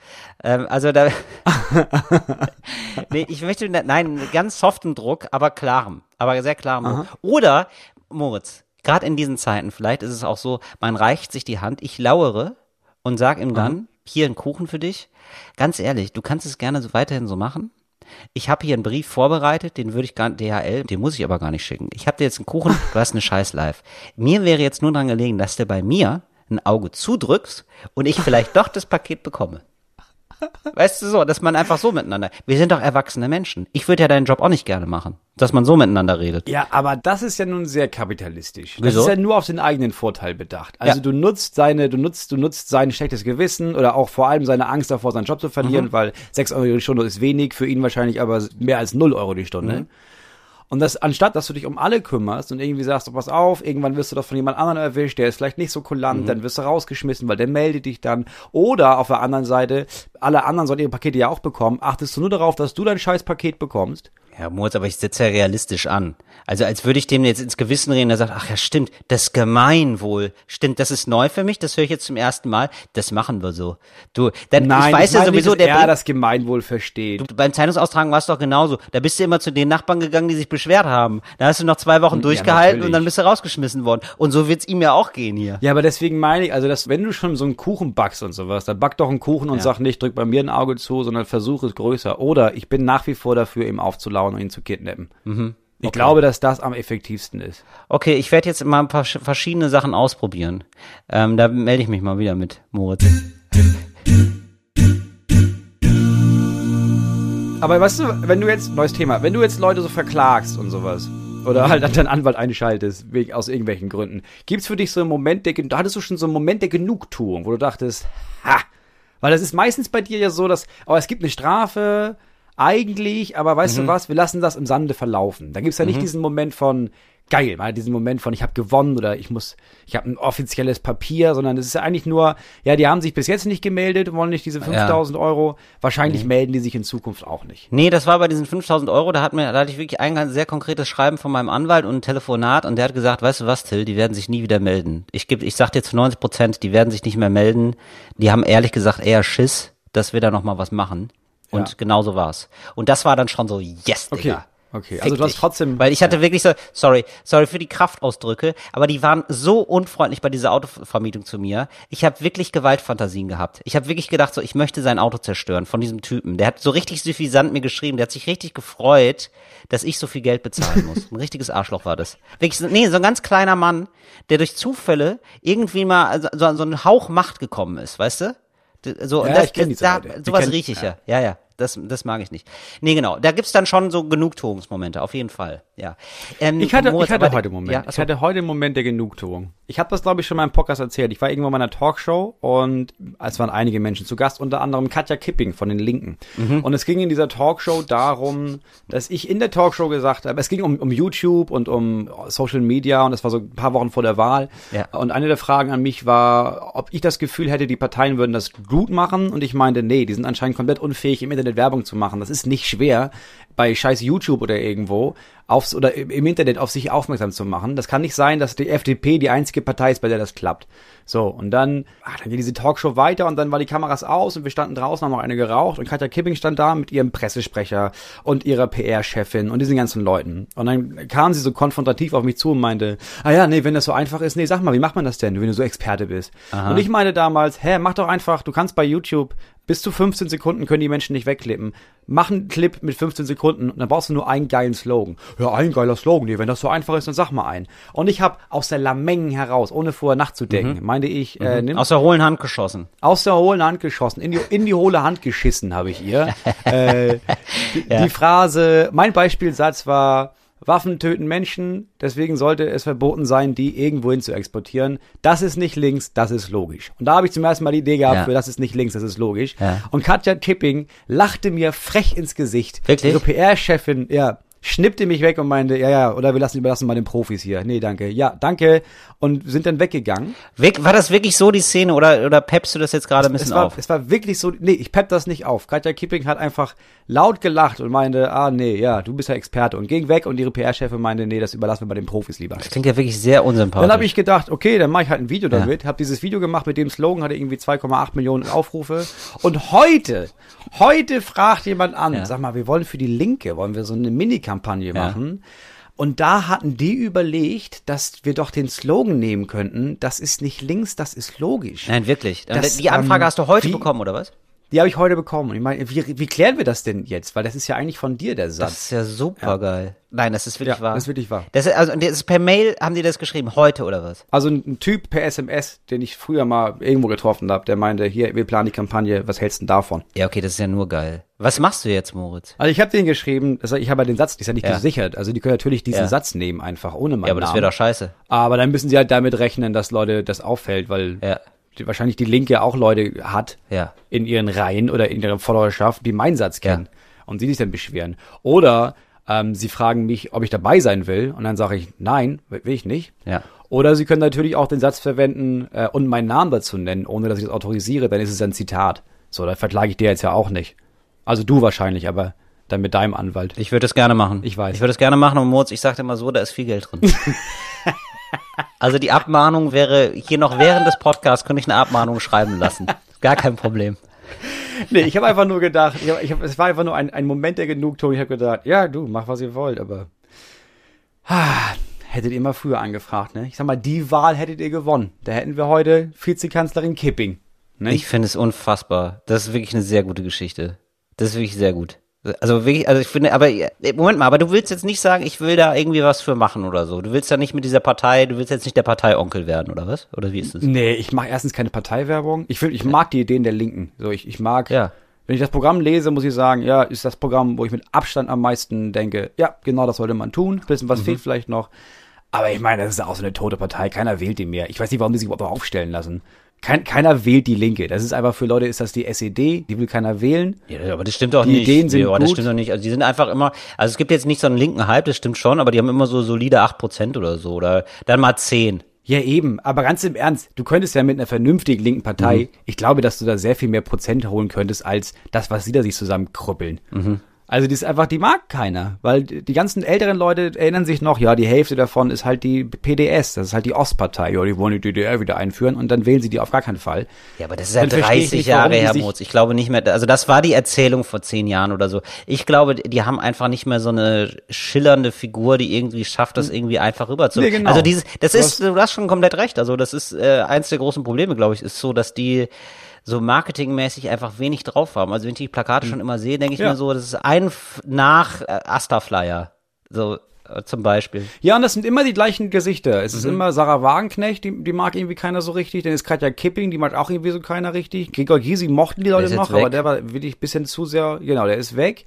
Ähm, also da. [laughs] nee, ich möchte, nein, ganz soften Druck, aber klarem. Aber sehr klarem Druck. Oder, Moritz, gerade in diesen Zeiten, vielleicht ist es auch so, man reicht sich die Hand, ich lauere und sag ihm dann, hier ein Kuchen für dich. Ganz ehrlich, du kannst es gerne so weiterhin so machen. Ich habe hier einen Brief vorbereitet, den würde ich gar DHL, den muss ich aber gar nicht schicken. Ich habe dir jetzt einen Kuchen, du hast eine scheiß Live. Mir wäre jetzt nur dran gelegen, dass du bei mir ein Auge zudrückst und ich vielleicht doch das Paket bekomme. Weißt du so, dass man einfach so miteinander. Wir sind doch erwachsene Menschen. Ich würde ja deinen Job auch nicht gerne machen, dass man so miteinander redet. Ja, aber das ist ja nun sehr kapitalistisch. Das Wieso? ist ja nur auf den eigenen Vorteil bedacht. Also Ja. du nutzt seine, du nutzt, du nutzt sein schlechtes Gewissen oder auch vor allem seine Angst davor, seinen Job zu verlieren, Mhm. weil sechs Euro die Stunde ist wenig, für ihn wahrscheinlich aber mehr als null Euro die Stunde. Mhm. Und das, anstatt dass du dich um alle kümmerst und irgendwie sagst, oh, pass auf, irgendwann wirst du doch von jemand anderem erwischt, der ist vielleicht nicht so kulant, Mhm. dann wirst du rausgeschmissen, weil der meldet dich dann. Oder auf der anderen Seite, alle anderen sollen ihre Pakete ja auch bekommen, achtest du nur darauf, dass du dein scheiß Paket bekommst. Ja, Moritz, aber ich setze ja realistisch an. Also als würde ich dem jetzt ins Gewissen reden, der sagt, ach ja, stimmt, das Gemeinwohl, stimmt, das ist neu für mich, das höre ich jetzt zum ersten Mal, das machen wir so. Du, dann, Nein, ich weiß ja sowieso, nicht, dass der er bringt, das Gemeinwohl versteht. du, beim Zeitungsaustragen war es doch genauso. Da bist du immer zu den Nachbarn gegangen, die sich beschwert haben. Da hast du noch zwei Wochen durchgehalten natürlich. und dann bist du rausgeschmissen worden. Und so wird's ihm ja auch gehen hier. Ja, aber deswegen meine ich, also dass, wenn du schon so einen Kuchen backst und sowas, dann back doch einen Kuchen und Ja. sag nicht, drück bei mir ein Auge zu, sondern versuch es größer. Oder ich bin nach wie vor dafür, ihm aufzulauern und ihn zu kidnappen. Mhm. Ich glaube, dass das am effektivsten ist. Okay, ich werde jetzt mal ein paar sch- verschiedene Sachen ausprobieren. Ähm, da melde ich mich mal wieder mit, Moritz. Aber weißt du, wenn du jetzt, neues Thema, wenn du jetzt Leute so verklagst und sowas, oder halt an deinen Anwalt einschaltest, wegen, aus irgendwelchen Gründen, gibt's für dich so einen Moment der, da hattest du schon so einen Moment der Genugtuung, wo du dachtest, ha, weil das ist meistens bei dir ja so, dass, aber es gibt eine Strafe, eigentlich, aber weißt du was, wir lassen das im Sande verlaufen. Da gibt's ja nicht diesen Moment von, geil, mal diesen Moment von, ich habe gewonnen oder ich muss, ich habe ein offizielles Papier, sondern es ist ja eigentlich nur, ja, die haben sich bis jetzt nicht gemeldet, wollen nicht diese 5000 Euro, wahrscheinlich melden die sich in Zukunft auch nicht. Nee, das war bei diesen 5000 Euro, da hat mir, da hatte ich wirklich ein ganz sehr konkretes Schreiben von meinem Anwalt und ein Telefonat und der hat gesagt, weißt du was, Till, die werden sich nie wieder melden. Ich geb, ich sag dir zu 90 Prozent, die werden sich nicht mehr melden. Die haben ehrlich gesagt eher Schiss, dass wir da noch mal was machen. Und Ja. genau so war's. Und das war dann schon so, yes, Okay, Digga. okay. Fick Also du hast trotzdem- Weil ich hatte wirklich so, sorry, sorry für die Kraftausdrücke, aber die waren so unfreundlich bei dieser Autovermietung zu mir. Ich habe wirklich Gewaltfantasien gehabt. Ich habe wirklich gedacht, so, ich möchte sein Auto zerstören von diesem Typen. Der hat so richtig suffisant mir geschrieben, der hat sich richtig gefreut, dass ich so viel Geld bezahlen muss. Ein richtiges Arschloch war das. Wirklich, so, nee, so ein ganz kleiner Mann, der durch Zufälle irgendwie mal so, so ein Hauch Macht gekommen ist, weißt du? So, Ja, das, ich kenn die da, Leute. Sowas rieche ich ja. Ja, ja. Das, das mag ich nicht. Nee, genau. Da gibt's dann schon so Genugtuungsmomente, auf jeden Fall. Ja. Ähm, Ich hatte, Moritz, ich hatte heute einen Moment. Ja, ich hatte heute einen Moment der Genugtuung. Ich habe das, glaube ich, schon mal im Podcast erzählt. Ich war irgendwann mal in einer Talkshow und es waren einige Menschen zu Gast, unter anderem Katja Kipping von den Linken. Mhm. Und es ging in dieser Talkshow darum, dass ich in der Talkshow gesagt habe, es ging um, um YouTube und um Social Media und das war so ein paar Wochen vor der Wahl. Ja. Und eine der Fragen an mich war, ob ich das Gefühl hätte, die Parteien würden das gut machen. Und ich meinte, nee, die sind anscheinend komplett unfähig, im Internet Werbung zu machen. Das ist nicht schwer, bei scheiß YouTube oder irgendwo aufs oder im Internet auf sich aufmerksam zu machen. Das kann nicht sein, dass die FDP die einzige Partei ist, bei der das klappt. So, und dann, ah, dann geht diese Talkshow weiter und dann war die Kameras aus und wir standen draußen, haben noch eine geraucht und Katja Kipping stand da mit ihrem Pressesprecher und ihrer PR-Chefin und diesen ganzen Leuten. Und dann kam sie so konfrontativ auf mich zu und meinte, ah ja, nee, wenn das so einfach ist, nee, sag mal, wie macht man das denn, wenn du so Experte bist? Und ich meinte damals, hä, mach doch einfach, du kannst bei YouTube bis zu 15 Sekunden können die Menschen nicht wegklippen. Mach einen Clip mit 15 Sekunden und dann brauchst du nur einen geilen Slogan. Ja, ein geiler Slogan, nee, wenn das so einfach ist, dann sag mal einen. Und ich habe aus der Lameng heraus, ohne vorher nachzudenken, meinte ich, äh, nimm Aus der hohlen Hand geschossen. aus der hohlen Hand geschossen, in die, in die hohle Hand geschissen habe ich ihr. [laughs] äh, die, die Phrase, mein Beispielsatz war, Waffen töten Menschen, deswegen sollte es verboten sein, die irgendwohin zu exportieren. Das ist nicht links, das ist logisch. Und da habe ich zum ersten Mal die Idee gehabt, Ja. für das ist nicht links, das ist logisch. Ja. Und Katja Kipping lachte mir frech ins Gesicht. Wirklich? Ihre PR-Chefin, ja, schnippte mich weg und meinte, ja, ja, oder wir lassen, überlassen mal den Profis hier. Nee, danke. Ja, danke. Und sind dann weggegangen. Wirk- War das wirklich so die Szene oder, oder peppst du das jetzt gerade ein bisschen es war, auf? Es war wirklich so, nee, ich pepp das nicht auf. Katja Kipping hat einfach laut gelacht und meinte, ah, nee, ja, du bist ja Experte und ging weg und ihre PR-Chefin meinte, nee, das überlassen wir bei den Profis lieber. Das klingt ja wirklich sehr unsympathisch. Dann habe ich gedacht, okay, dann mache ich halt ein Video Ja. damit. Habe dieses Video gemacht mit dem Slogan, hatte irgendwie 2,8 Millionen Aufrufe. Und heute, heute fragt jemand an, Ja. sag mal, wir wollen für die Linke, wollen wir so eine Mini-Kampagne Ja. machen. Und da hatten die überlegt, dass wir doch den Slogan nehmen könnten, das ist nicht links, das ist logisch. Nein, wirklich. Das, die Anfrage ähm, hast du heute wie- bekommen, oder was? Die habe ich heute bekommen. Und ich meine, wie, wie klären wir das denn jetzt? Weil das ist ja eigentlich von dir der Das Satz. ist ja super geil. Nein, das ist wirklich Ja, wahr. das ist wirklich wahr. Das ist, also, und das ist per Mail haben die das geschrieben, heute oder was? Also ein, Typ per SMS, den ich früher mal irgendwo getroffen habe, der meinte, hier, wir planen die Kampagne, was hältst du denn davon? Ja, okay, das ist ja nur geil. Was machst du jetzt, Moritz? Also ich habe den geschrieben, also ich habe ja den Satz, die ist ja nicht Ja. gesichert. Also die können natürlich diesen Ja. Satz nehmen, einfach ohne meinen Ja, aber das Namen. wäre doch scheiße. aber dann müssen sie halt damit rechnen, dass Leute das auffällt, weil Ja. Die, wahrscheinlich die Linke auch Leute hat Ja. in ihren Reihen oder in ihrer Followerschaft, die meinen Satz kennen und sie sich dann beschweren. Oder ähm, sie fragen mich, ob ich dabei sein will und dann sage ich, nein, will ich nicht. Ja. Oder sie können natürlich auch den Satz verwenden äh, und meinen Namen dazu nennen, ohne dass ich das autorisiere, dann ist es ein Zitat. So, da verklage ich dir jetzt ja auch nicht. Also du wahrscheinlich, aber dann mit deinem Anwalt. Ich würde es gerne machen. Ich weiß. Ich würde es gerne machen und Moritz, ich sagte mal so, da ist viel Geld drin. [laughs] also die Abmahnung wäre, hier noch während des Podcasts könnte ich eine Abmahnung schreiben lassen. Gar kein Problem. Nee, ich habe einfach nur gedacht, ich hab, ich hab, es war einfach nur ein, ein Moment der Genugtuung. Ich habe gedacht, ja, du, mach was ihr wollt, aber ah, hättet ihr mal früher angefragt, ne? Ich sag mal, die Wahl hättet ihr gewonnen. Da hätten wir heute Vizekanzlerin Kipping. Ne? Ich finde es unfassbar. Das ist wirklich eine sehr gute Geschichte. Das ist wirklich sehr gut. Also wirklich, also ich finde, aber äh, Moment mal, aber du willst jetzt nicht sagen, ich will da irgendwie was für machen oder so. Du willst da nicht mit dieser Partei, du willst jetzt nicht der Parteionkel werden oder was? Oder wie ist das? Nee, ich mache erstens keine Parteiwerbung. Ich, find, ich mag die Ideen der Linken. So, ich, ich mag, Ja. wenn ich das Programm lese, muss ich sagen, ja, ist das Programm, wo ich mit Abstand am meisten denke, ja, genau das sollte man tun. Ein bisschen was fehlt vielleicht noch. Aber ich meine, das ist auch so eine tote Partei. Keiner wählt die mehr. Ich weiß nicht, warum die sich überhaupt aufstellen lassen. Kein, keiner wählt die Linke. Das ist einfach für Leute, ist das die SED, die will keiner wählen. Ja, aber das stimmt doch Die nicht. Ideen sind ja, das gut. stimmt doch nicht. Also die sind einfach immer, also es gibt jetzt nicht so einen linken Hype, das stimmt schon, aber die haben immer so solide 8% oder so oder dann mal 10. Ja, eben. Aber ganz im Ernst, du könntest ja mit einer vernünftigen linken Partei, ich glaube, dass du da sehr viel mehr Prozent holen könntest, als das, was sie da sich zusammenkrüppeln. Also die ist einfach, die mag keiner. Weil die ganzen älteren Leute erinnern sich noch, ja, die Hälfte davon ist halt die PDS, das ist halt die Ostpartei, ja, die wollen die DDR wieder einführen und dann wählen sie die auf gar keinen Fall. Ja, aber das ist ja Dann verstehe ich 30 nicht, Jahre die her, sich- Moritz. Ich glaube nicht mehr, also das war die Erzählung vor zehn Jahren oder so. Ich glaube, die haben einfach nicht mehr so eine schillernde Figur, die irgendwie schafft, das irgendwie einfach rüberzubringen. Nee, genau. Also dieses, das Du ist, du hast schon komplett recht. Also das ist äh, eins der großen Probleme, glaube ich, ist so, dass die so marketingmäßig einfach wenig drauf haben. Also wenn ich die Plakate schon immer sehe, denke ich Ja. mir so, das ist ein nach äh, Asta-Flyer. So äh, zum Beispiel. Ja, und das sind immer die gleichen Gesichter. Es ist immer Sarah Wagenknecht, die, die mag irgendwie keiner so richtig. Dann ist Katja Kipping, die mag auch irgendwie so keiner richtig. Gregor Gysi mochten die Leute noch, weg. aber der war wirklich ein bisschen zu sehr, genau, der ist weg.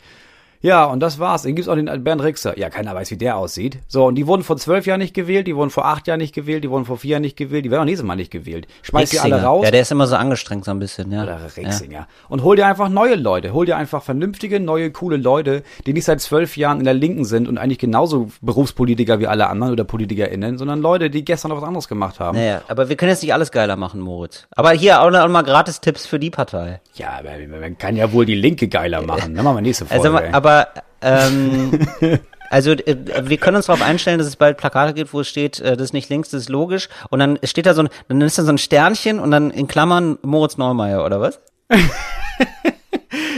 Ja, und das war's. Dann gibt's auch den Bernd Rixer. Ja, keiner weiß, wie der aussieht. So, und die wurden vor zwölf Jahren nicht gewählt, die wurden vor acht Jahren nicht gewählt, die wurden vor vier Jahren nicht gewählt, die werden auch nächstes Mal nicht gewählt. Schmeiß die alle Rixinger. raus. Ja, der ist immer so angestrengt so ein bisschen, ja. Oder Rixinger. Und hol dir einfach neue Leute. Hol dir einfach vernünftige, neue, coole Leute, die nicht seit zwölf Jahren in der Linken sind und eigentlich genauso Berufspolitiker wie alle anderen oder PolitikerInnen, sondern Leute, die gestern noch was anderes gemacht haben. Naja, aber wir können jetzt nicht alles geiler machen, Moritz. Aber hier auch noch mal Gratis-Tipps für die Partei. Ja, aber man kann ja wohl die Linke geiler machen. Dann machen wir nächste Folge. Also, ey. Aber, ähm, [laughs] also äh, wir können uns darauf einstellen, dass es bald Plakate gibt, wo es steht, äh, das ist nicht links, das ist logisch. Und dann steht da so ein, dann ist da so ein Sternchen und dann in Klammern Moritz Neumeier, oder was? [laughs]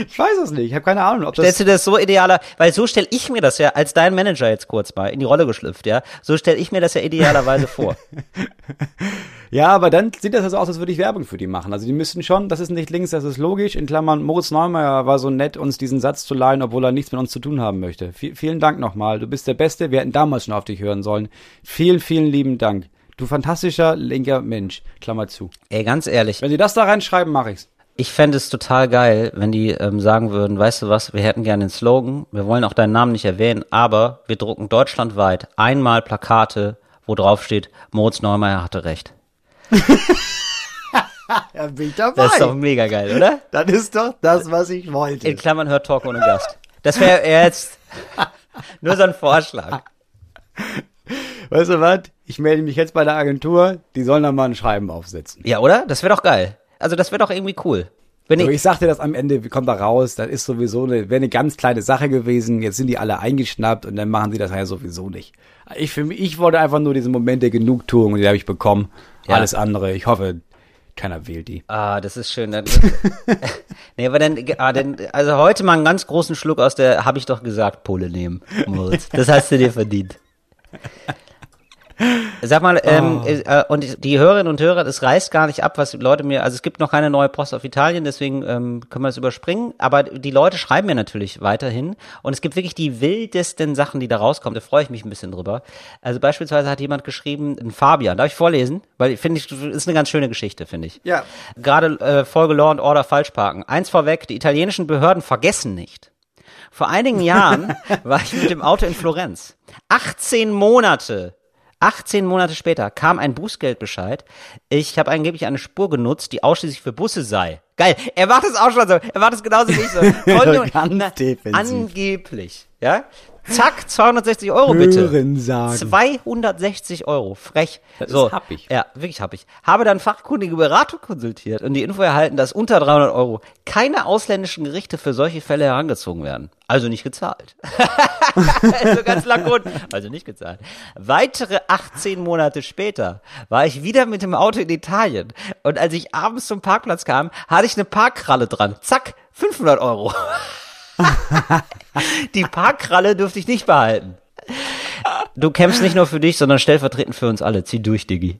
ich weiß es nicht. Ich habe keine Ahnung, ob das. Stellst du das so idealer, weil so stelle ich mir das ja als dein Manager jetzt kurz mal in die Rolle geschlüpft, ja. So stelle ich mir das ja idealerweise vor. [laughs] Ja, aber dann sieht das so aus, als würde ich Werbung für die machen. Also die müssten schon, das ist nicht links, das ist logisch. In Klammern, Moritz Neumeier war so nett, uns diesen Satz zu leihen, obwohl er nichts mit uns zu tun haben möchte. V vielen Dank nochmal. Du bist der Beste. Wir hätten damals schon auf dich hören sollen. Vielen, vielen lieben Dank. Du fantastischer linker Mensch. Klammer zu. Ey, ganz ehrlich, Wenn Sie das da reinschreiben, mache ich's. Ich fände es total geil, wenn die ähm, sagen würden, weißt du was, wir hätten gerne den Slogan, wir wollen auch deinen Namen nicht erwähnen, aber wir drucken deutschlandweit einmal Plakate, wo drauf steht, Moritz Neumeier hatte recht. [laughs] Ja, bin ich dabei. Das ist doch mega geil, oder? Das ist doch das, was ich wollte. In Klammern hört Talk ohne Gast. Das wäre jetzt [laughs] nur so ein Vorschlag. Weißt du was? Ich melde mich jetzt bei der Agentur, die sollen da mal ein Schreiben aufsetzen. Ja, oder? Das wäre doch geil. Also das wäre doch irgendwie cool. Wenn So, ich, ich sagte das am Ende, kommt da raus, das ist sowieso eine, wäre eine ganz kleine Sache gewesen, jetzt sind die alle eingeschnappt und dann machen sie das ja sowieso nicht. Ich, für mich, ich wollte einfach nur diesen Moment der Genugtuung und die habe ich bekommen. Ja. Alles andere, ich hoffe, keiner wählt die. Ah, das ist schön. Dann, [laughs] nee, aber dann, ah, dann, also heute mal einen ganz großen Schluck aus der, habe ich doch gesagt, Pulle nehmen, Moritz. Das hast du dir verdient. Sag mal, ähm, äh, und die Hörerinnen und Hörer, das reißt gar nicht ab, was die Leute mir, also es gibt noch keine neue Post auf Italien, deswegen ähm, können wir es überspringen, aber die Leute schreiben mir natürlich weiterhin und es gibt wirklich die wildesten Sachen, die da rauskommen, da freue ich mich ein bisschen drüber. Also beispielsweise hat jemand geschrieben, ein Fabian, darf ich vorlesen? Weil finde ich, ist eine ganz schöne Geschichte, finde ich. Ja. Gerade äh, Folge Law and Order falsch parken. Eins vorweg, die italienischen Behörden vergessen nicht. Vor einigen Jahren [laughs] war ich mit dem Auto in Florenz. 18 Monate 18 Monate später kam ein Bußgeldbescheid. Ich habe angeblich eine Spur genutzt, die ausschließlich für Busse sei. Geil. Er macht es auch schon so. Er macht es genauso wie ich so. [laughs] Folgende- Ganz Na, defensiv. Angeblich. Ja? Zack, 260 Euro bitte. Hören sagen. 260 Euro, frech. Das ist so, happig. Ja, wirklich happig. Habe dann fachkundige Beratung konsultiert und die Info erhalten, dass unter 300 Euro keine ausländischen Gerichte für solche Fälle herangezogen werden. Also nicht gezahlt. [laughs] also ganz lakonisch. Also nicht gezahlt. Weitere 18 Monate später war ich wieder mit dem Auto in Italien und als ich abends zum Parkplatz kam, hatte ich eine Parkkralle dran. Zack, 500 Euro. [laughs] Die Parkkralle dürfte ich nicht behalten. Du kämpfst nicht nur für dich, sondern stellvertretend für uns alle. Zieh durch, Diggi.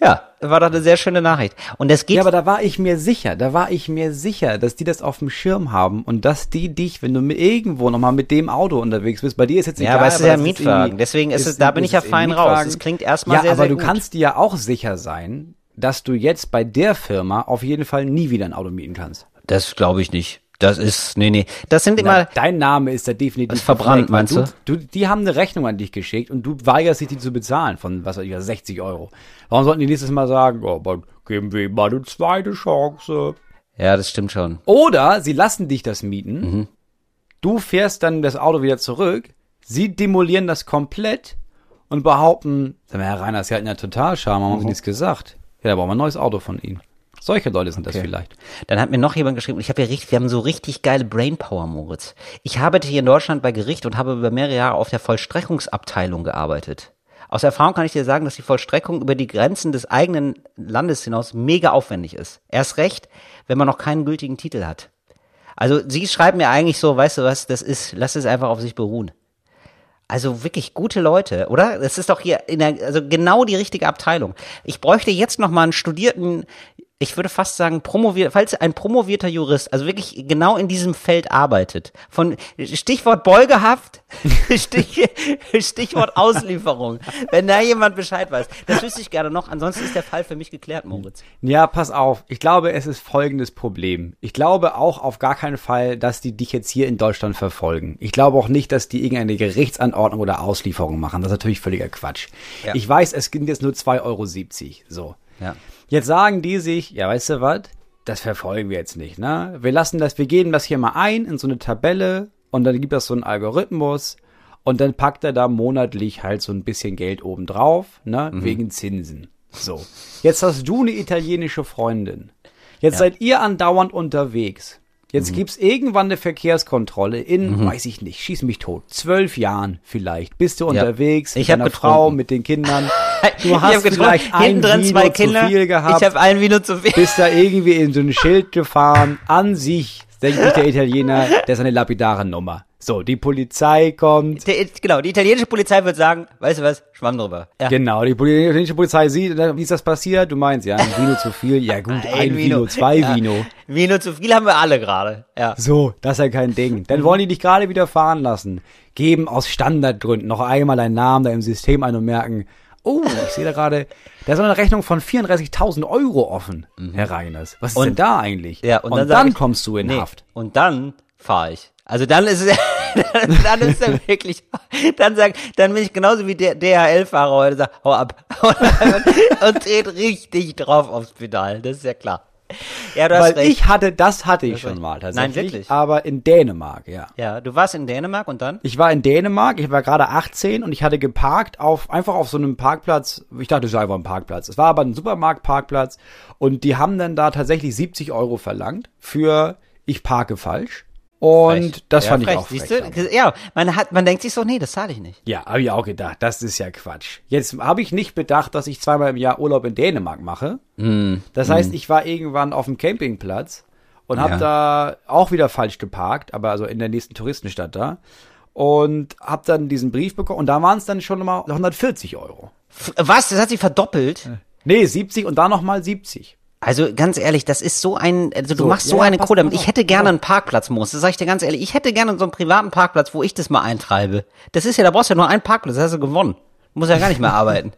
Ja, war doch eine sehr schöne Nachricht. Und das geht. Ja, aber da war ich mir sicher, da war ich mir sicher, dass die das auf dem Schirm haben und dass die dich, wenn du mit irgendwo nochmal mit dem Auto unterwegs bist, bei dir ist jetzt Ja, egal. aber es ist aber ja Mietwagen. Deswegen ist es- da bin ich ja fein ein raus. Das klingt erstmal ja, sehr, aber sehr du gut. kannst dir ja auch sicher sein, dass du jetzt bei der Firma auf jeden Fall nie wieder ein Auto mieten kannst. das glaube ich nicht. Das ist, nee, nee. Das sind Na, immer, dein Name ist da definitiv Ist verbrannt, meinst du? du? Die haben eine Rechnung an dich geschickt und du weigerst dich, die zu bezahlen von, was weiß ich, 60 Euro. Warum sollten die nächstes Mal sagen, oh, aber geben wir ihm mal eine zweite Chance? ja, das stimmt schon. Oder sie lassen dich das mieten, Mhm. du fährst dann das Auto wieder zurück, sie demolieren das komplett und behaupten, sag mal, Herr Reiner, Sie hatten ja total Charme, haben Mhm. Sie nichts gesagt. Ja, da brauchen wir ein neues Auto von Ihnen. Solche Leute sind das Okay. vielleicht. Dann hat mir noch jemand geschrieben, ich habe ja richtig, wir haben so richtig geile Brainpower, Moritz. Ich arbeite hier in Deutschland bei Gericht und habe über mehrere Jahre auf der Vollstreckungsabteilung gearbeitet. Aus Erfahrung kann ich dir sagen, dass die Vollstreckung über die Grenzen des eigenen Landes hinaus mega aufwendig ist. Erst recht, wenn man noch keinen gültigen Titel hat. Also sie schreiben mir eigentlich so, weißt du was, das ist, lass es einfach auf sich beruhen. Also wirklich gute Leute, oder? Das ist doch hier in der, also genau die richtige Abteilung. Ich bräuchte jetzt noch mal einen studierten, ich würde fast sagen, promoviert, falls ein promovierter Jurist, also wirklich genau in diesem Feld arbeitet. Von Stichwort Beugehaft, [laughs] Stich, Stichwort Auslieferung. Wenn da jemand Bescheid weiß. Das wüsste ich gerne noch. Ansonsten ist der Fall für mich geklärt, Moritz. Ja, pass auf. Ich glaube, es ist folgendes Problem. Ich glaube auch auf gar keinen Fall, dass die dich jetzt hier in Deutschland verfolgen. Ich glaube auch nicht, dass die irgendeine Gerichtsanordnung oder Auslieferung machen. Das ist natürlich völliger Quatsch. Ja. Ich weiß, es sind jetzt nur 2,70 Euro. So. Ja. Jetzt sagen die sich, ja, weißt du was? Das verfolgen wir jetzt nicht, ne? Wir lassen das, wir geben das hier mal ein in so eine Tabelle und dann gibt das so einen Algorithmus und dann packt er da monatlich halt so ein bisschen Geld oben drauf, ne? Wegen Zinsen. So. Jetzt hast du eine italienische Freundin. Jetzt seid ihr andauernd unterwegs. Jetzt gibt's irgendwann eine Verkehrskontrolle in, weiß ich nicht, schieß mich tot, zwölf Jahren vielleicht. Bist du unterwegs Ich mit hab deiner. Frau, mit den Kindern. Du hast vielleicht ein drin Vino zwei zu Kinder. viel gehabt Ich habe ein Vino zu viel. bist da [laughs] irgendwie in so ein Schild gefahren. An sich denkt sich der Italiener, das ist eine lapidare Nummer. So, die Polizei kommt. Der, genau, die italienische Polizei wird sagen, weißt du was, schwamm drüber. Ja. Genau, die italienische Polizei sieht, wie ist das passiert? Du meinst, ja, ein Vino zu viel. Ja gut, ein, Vino, zwei Ja. Vino. Vino zu viel haben wir alle gerade. Ja. So, das ist ja kein Ding. Dann wollen die dich gerade wieder fahren lassen. Geben aus Standardgründen noch einmal deinen Namen da im System ein und merken, Oh, ich sehe da gerade, da ist eine Rechnung von 34.000 Euro offen, Herr Reiners. Was ist Mhm. Und- denn da eigentlich? Ja, und, und dann, dann ich- kommst du in Nee, Haft. und dann fahre ich. Also dann ist es, [laughs] dann ist er wirklich, dann sag, dann bin ich genauso wie der DHL-Fahrer heute, sag, hau ab. [laughs] Und, und dreht richtig drauf aufs Pedal, das ist ja klar. Ja, du hast Weil recht. ich hatte, das hatte ich hast schon recht. mal Nein, tatsächlich. wirklich? Aber in Dänemark, ja. ja, du warst in Dänemark und dann? Ich war in Dänemark, ich war gerade 18 und ich hatte geparkt auf, einfach auf so einem Parkplatz. Ich dachte, es sei einfach ein Parkplatz. Es war aber ein Supermarktparkplatz und die haben dann da tatsächlich 70 Euro verlangt für ich parke falsch. Und Frech. das ja, fand frech. ich auch Siehst frech. du? Ja, man hat, man denkt sich so, nee, das zahle ich nicht. Ja, habe ich auch gedacht, das ist ja Quatsch. Jetzt habe ich nicht bedacht, dass ich zweimal im Jahr Urlaub in Dänemark mache. Mm. Das heißt, ich war irgendwann auf dem Campingplatz und habe Ja. da auch wieder falsch geparkt, aber also in der nächsten Touristenstadt da. Und habe dann diesen Brief bekommen und da waren es dann schon mal 140 Euro. Was? Das hat sich verdoppelt? Nee, 70 und da nochmal 70. Also ganz ehrlich, das ist so ein, also du So, machst so ja, eine Kohle damit. Ich hätte gerne pass einen Parkplatz, Moos. Das sag ich dir ganz ehrlich. Ich hätte gerne so einen privaten Parkplatz, wo ich das mal eintreibe. Das ist ja, da brauchst du ja nur einen Parkplatz, das hast du gewonnen. Du musst ja gar nicht mehr [laughs] arbeiten.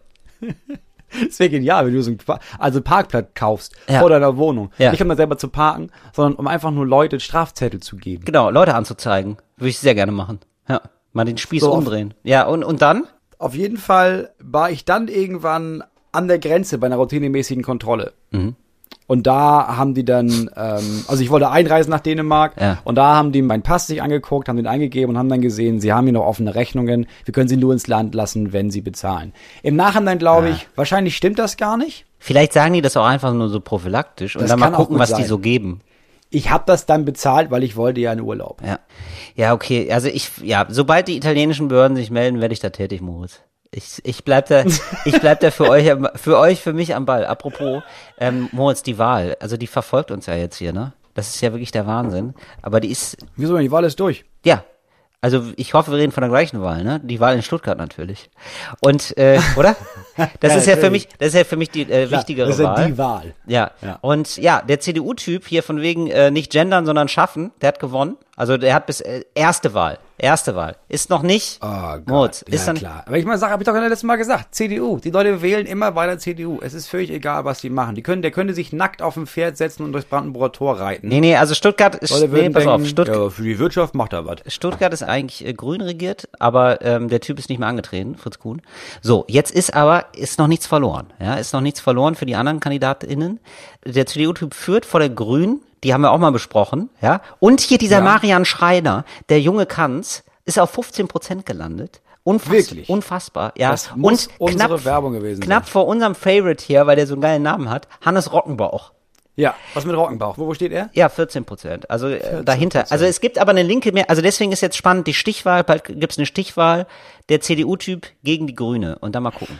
Das wäre genial, wenn du so einen also Parkplatz kaufst Ja. vor deiner Wohnung. Ja. Nicht um da selber zu parken, sondern um einfach nur Leute Strafzettel zu geben. Genau, Leute anzuzeigen. Würde ich sehr gerne machen. Ja. Mal den Spieß So, umdrehen. Ja, und, und dann? Auf jeden Fall war ich dann irgendwann an der Grenze bei einer routinemäßigen Kontrolle. Mhm. Und da haben die dann, ähm, also ich wollte einreisen nach Dänemark Ja. und da haben die meinen Pass sich angeguckt, haben den eingegeben und haben dann gesehen, sie haben hier noch offene Rechnungen, wir können sie nur ins Land lassen, wenn sie bezahlen. Im Nachhinein glaube ich, wahrscheinlich stimmt das gar nicht. Vielleicht sagen die das auch einfach nur so prophylaktisch und Das dann mal gucken, was die sein. so geben. Ich habe das dann bezahlt, weil ich wollte ja in Urlaub. Ja. Ja, okay. Also ich, ja, sobald die italienischen Behörden sich melden, werde ich da tätig, Moritz. Ich, ich bleib da, ich bleib da für euch, für euch, für mich am Ball. Apropos, ähm, Moritz, die Wahl. Also die verfolgt uns ja jetzt hier, ne? Das ist ja wirklich der Wahnsinn. Aber die ist, Wieso denn? Die Wahl ist durch. ja. Also ich hoffe, wir reden von der gleichen Wahl, ne? Die Wahl in Stuttgart natürlich. Und, äh, oder? Das [laughs] Ja, ist ja für mich, das ist ja für mich die äh, wichtigere das ist ja Wahl. die Wahl. Ja. Ja. Und ja, der CDU-Typ hier von wegen äh, nicht gendern, sondern schaffen, der hat gewonnen. Also der hat bis äh, erste Wahl. Erste Wahl. Ist noch nicht. Oh Gott. Ja, ist dann klar. Aber ich mal sage, habe ich doch letztes Mal gesagt, CDU. Die Leute wählen immer weiter CDU. Es ist völlig egal, was die machen. Die können, der könnte sich nackt auf ein Pferd setzen und durchs Brandenburger Tor reiten. Nee, nee, also Stuttgart ist nee, würden pass denken, auf, Stuttgart, ja, für die Wirtschaft macht er was. Stuttgart ist eigentlich äh, grün regiert, aber ähm, der Typ ist nicht mehr angetreten, Fritz Kuhn. So, jetzt ist aber ist noch nichts verloren. Ja, ist noch nichts verloren für die anderen KandidatInnen. Der CDU-Typ führt vor der Grünen, die haben wir auch mal besprochen, ja. Und hier dieser Marian Schreiner, der junge Kanz, ist auf 15 Prozent gelandet. Unfass, Wirklich? Unfassbar, ja. Das muss Und unsere knapp, Werbung gewesen Knapp sein. vor unserem Favorite hier, weil der so einen geilen Namen hat, Hannes Rockenbauch. Ja, was mit Rockenbauch? Wo, wo steht er? Ja, 14 Prozent. Also äh, dahinter. Also es gibt aber eine linke mehr. Also deswegen ist jetzt spannend die Stichwahl. Bald gibt's eine Stichwahl. Der CDU-Typ gegen die Grüne. Und dann mal gucken.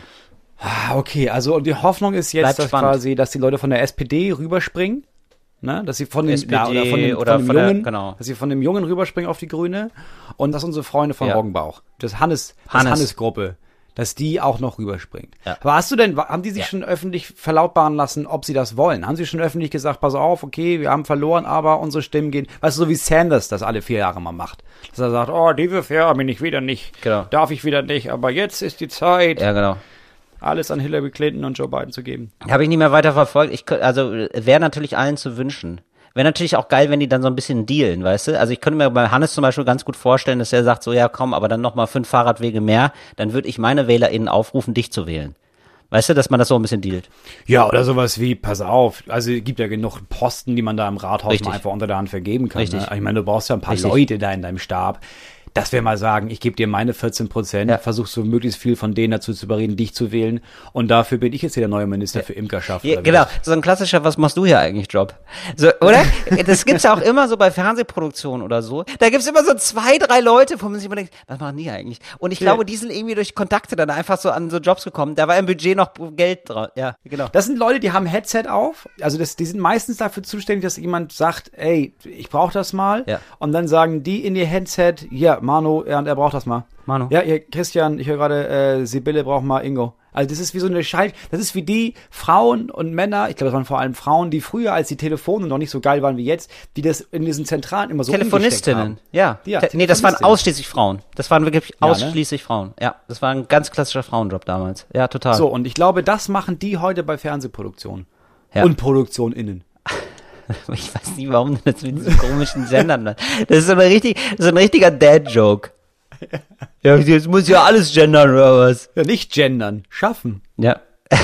Ah, okay, also und die Hoffnung ist jetzt, dass quasi, dass die Leute von der SPD rüberspringen. Ne, dass sie von dem, SPD ja, oder von dem, oder von dem von der- Jungen, genau. dass sie von dem Jungen rüberspringen auf die Grüne und dass unsere Freunde von Ja. Roggenbauch, das Hannes, das Hannes. Hannes-Gruppe, dass die auch noch rüberspringt. Ja. Aber hast du denn, haben die sich Ja. schon öffentlich verlautbaren lassen, ob sie das wollen? Haben sie schon öffentlich gesagt, pass auf, okay, wir haben verloren, aber unsere Stimmen gehen, weißt du, so wie Sanders das alle vier Jahre mal macht. Dass er sagt, oh, dieses Jahr bin ich wieder nicht, Genau. darf ich wieder nicht, aber jetzt ist die Zeit, Ja, genau. Alles an Hillary Clinton und Joe Biden zu geben. Habe ich nicht mehr weiter verfolgt. Ich, also wäre natürlich allen zu wünschen. Wäre natürlich auch geil, wenn die dann so ein bisschen dealen, weißt du? Also ich könnte mir bei Hannes zum Beispiel ganz gut vorstellen, dass er sagt so, ja komm, aber dann nochmal fünf Fahrradwege mehr, dann würde ich meine WählerInnen aufrufen, dich zu wählen. Weißt du, dass man das so ein bisschen dealt. Ja, oder sowas wie, pass auf, also es gibt ja genug Posten, die man da im Rathaus Richtig. mal einfach unter der Hand vergeben kann. Richtig. Ne? Ich meine, du brauchst ja ein paar Richtig. Leute da in deinem Stab. Dass wir mal sagen, ich gebe dir meine 14 Prozent, Ja. versuchst so möglichst viel von denen dazu zu überreden, dich zu wählen. Und dafür bin ich jetzt hier der neue Minister für Imkerschaft. Ja, genau, so ein klassischer, was machst du hier eigentlich Job? So, oder? Das gibt's ja auch immer so bei Fernsehproduktionen oder so. Da gibt's immer so zwei, drei Leute, wo man sich immer denkt, was machen die eigentlich? Und ich glaube, die sind irgendwie durch Kontakte dann einfach so an so Jobs gekommen. Da war im Budget noch Geld dran. Ja, genau. Das sind Leute, die haben Headset auf. Also das, die sind meistens dafür zuständig, dass jemand sagt, ey, ich brauche das mal. Ja. Und dann sagen die in ihr Headset, ja, ja, und er braucht das mal. Manu. Ja, ihr, Christian, ich höre gerade, äh, Sibylle braucht mal Ingo. Also das ist wie so eine Schalt, das ist wie die Frauen und Männer, ich glaube, das waren vor allem Frauen, die früher, als die Telefone noch nicht so geil waren wie jetzt, die das in diesen Zentralen immer so Telefonistinnen, haben. ja. Ja, Te- nee, das waren ausschließlich Frauen. Das waren wirklich ne? ausschließlich Frauen. Ja, das war ein ganz klassischer Frauenjob damals. Ja, total. So, und ich glaube, das machen die heute bei Fernsehproduktionen. Ja. Und Produktion innen. [laughs] Ich weiß nicht, warum du das mit diesen komischen Gendern machst. Das ist so, eine richtig, so ein richtiger Dad-Joke. [laughs] Ja, jetzt muss ja alles gendern oder was? Ja, nicht gendern, schaffen. Ja. [laughs]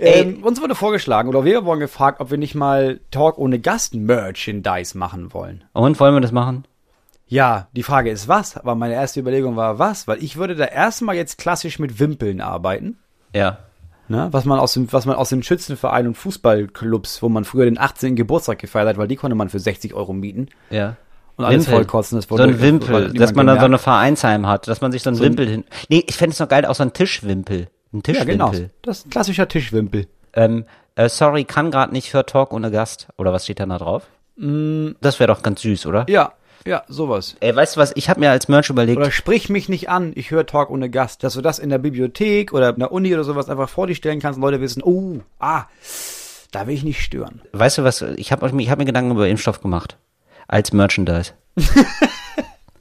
Ähm, uns wurde vorgeschlagen, oder wir wurden gefragt, ob wir nicht mal Talk ohne Gast Merchandise machen wollen. Und wollen wir das machen? Ja, die Frage ist was, aber meine erste Überlegung war was, weil ich würde da erstmal jetzt klassisch mit Wimpeln arbeiten. Ja. Ne, was man aus dem, was man aus den Schützenvereinen und Fußballclubs, wo man früher den 18. Geburtstag gefeiert hat, weil die konnte man für 60 Euro mieten. Ja. Und alles Wimpel. vollkotzen. Das So wurde- ein das Wimpel, dass man dann so eine. Vereinsheim hat, dass man sich so einen So ein- Wimpel hin. Nee, ich fände es noch geil, auch so ein Tischwimpel. Ein Ja, Tischwimpel. genau. Das ist ein klassischer Tischwimpel. Ähm, äh, sorry, kann gerade nicht für Talk ohne Gast. Oder was steht dann da drauf? Das wäre doch ganz süß, oder? Mm. Ja, ja, sowas. Ey, weißt du was? Ich habe mir als Merch überlegt. Oder sprich mich nicht an, ich höre Talk ohne Gast. Dass du das in der Bibliothek oder in der Uni oder sowas einfach vor dir stellen kannst und Leute wissen, oh, ah, da will ich nicht stören. Weißt du was? Ich habe ich hab mir Gedanken über Impfstoff gemacht. Als Merchandise. [laughs]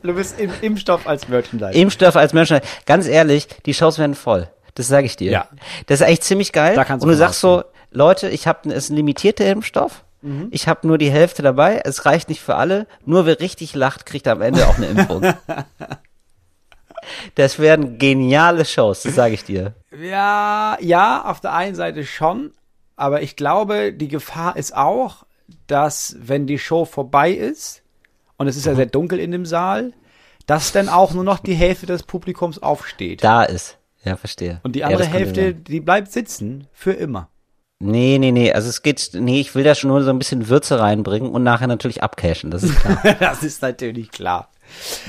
Du bist im Impfstoff als Merchandise. Impfstoff als Merchandise. Ganz ehrlich, die Shows werden voll. Das sage ich dir. Ja. Das ist echt ziemlich geil. Da kannst du Und du sagst so, Leute, ich habe es ein limitierter Impfstoff. Mhm. Ich habe nur die Hälfte dabei. Es reicht nicht für alle. Nur wer richtig lacht, kriegt am Ende auch eine Impfung. [laughs] Das werden geniale Shows, das sage ich dir. Ja, ja, auf der einen Seite schon, aber ich glaube, die Gefahr ist auch, dass wenn die Show vorbei ist und es ist ja sehr dunkel in dem Saal, dass dann auch nur noch die Hälfte des Publikums aufsteht. Da ist. Ja, verstehe. Und die Ja, andere könnte Hälfte, die bleibt sitzen für immer. Nee, nee, nee. Also es geht, nee, ich will da schon nur so ein bisschen Würze reinbringen und nachher natürlich abcashen. Das ist klar. [laughs] das ist natürlich klar.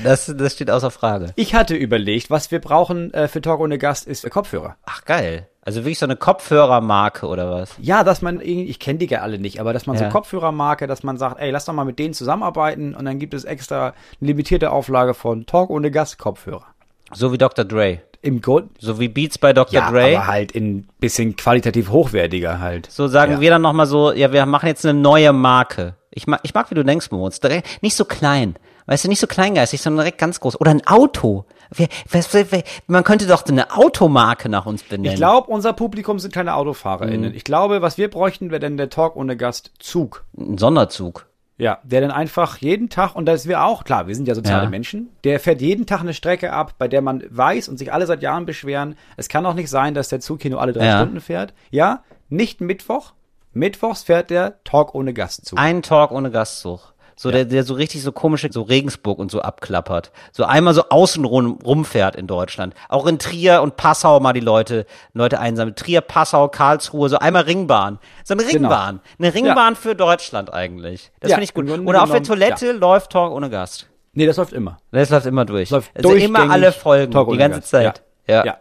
Das, das steht außer Frage. Ich hatte überlegt, was wir brauchen äh, für Talk ohne Gast ist Kopfhörer. Ach, geil. Also wirklich so eine Kopfhörermarke oder was? Ja, dass man irgendwie, ich kenne die ja alle nicht, aber dass man Ja. so Kopfhörermarke, dass man sagt, ey, lass doch mal mit denen zusammenarbeiten und dann gibt es extra eine limitierte Auflage von Talk ohne Gast Kopfhörer. So wie Dr. Dre. Im Grund, So wie Beats bei Dr. ja, Dre. aber halt in bisschen qualitativ hochwertiger halt. So sagen Ja. wir dann nochmal so, ja, wir machen jetzt eine neue Marke. Ich mag, ich mag, wie du denkst, Moritz. Direkt- Nicht so klein. Weißt du, nicht so kleingeistig, sondern direkt ganz groß. Oder ein Auto. Wer, was, wer, wer, man könnte doch eine Automarke nach uns benennen. Ich glaube, unser Publikum sind keine Mhm. AutofahrerInnen. Ich glaube, was wir bräuchten, wäre dann der Talk ohne Gast Zug. Ein Sonderzug. Ja, der dann einfach jeden Tag, und da ist wir auch, klar, wir sind ja soziale Ja. Menschen, der fährt jeden Tag eine Strecke ab, bei der man weiß und sich alle seit Jahren beschweren, es kann doch nicht sein, dass der Zug hier nur alle drei Ja. Stunden fährt. Ja, nicht Mittwoch. Mittwochs fährt der Talk ohne Gastzug. Ein Talk ohne Gastzug. So, der, der so richtig so komische, so Regensburg und so abklappert. So einmal so außen rum, rumfährt in Deutschland. Auch in Trier und Passau mal die Leute, Leute einsammeln. Trier, Passau, Karlsruhe, so einmal Ringbahn. So eine Ringbahn. Eine Ringbahn für Deutschland eigentlich. Das Ja, finde ich gut. Und auf der Toilette läuft Talk ohne Gast. Nee, das läuft immer. Das läuft immer durch. läuft also immer alle Folgen, Talk die ganze. Zeit. Ja. Ja. Ja.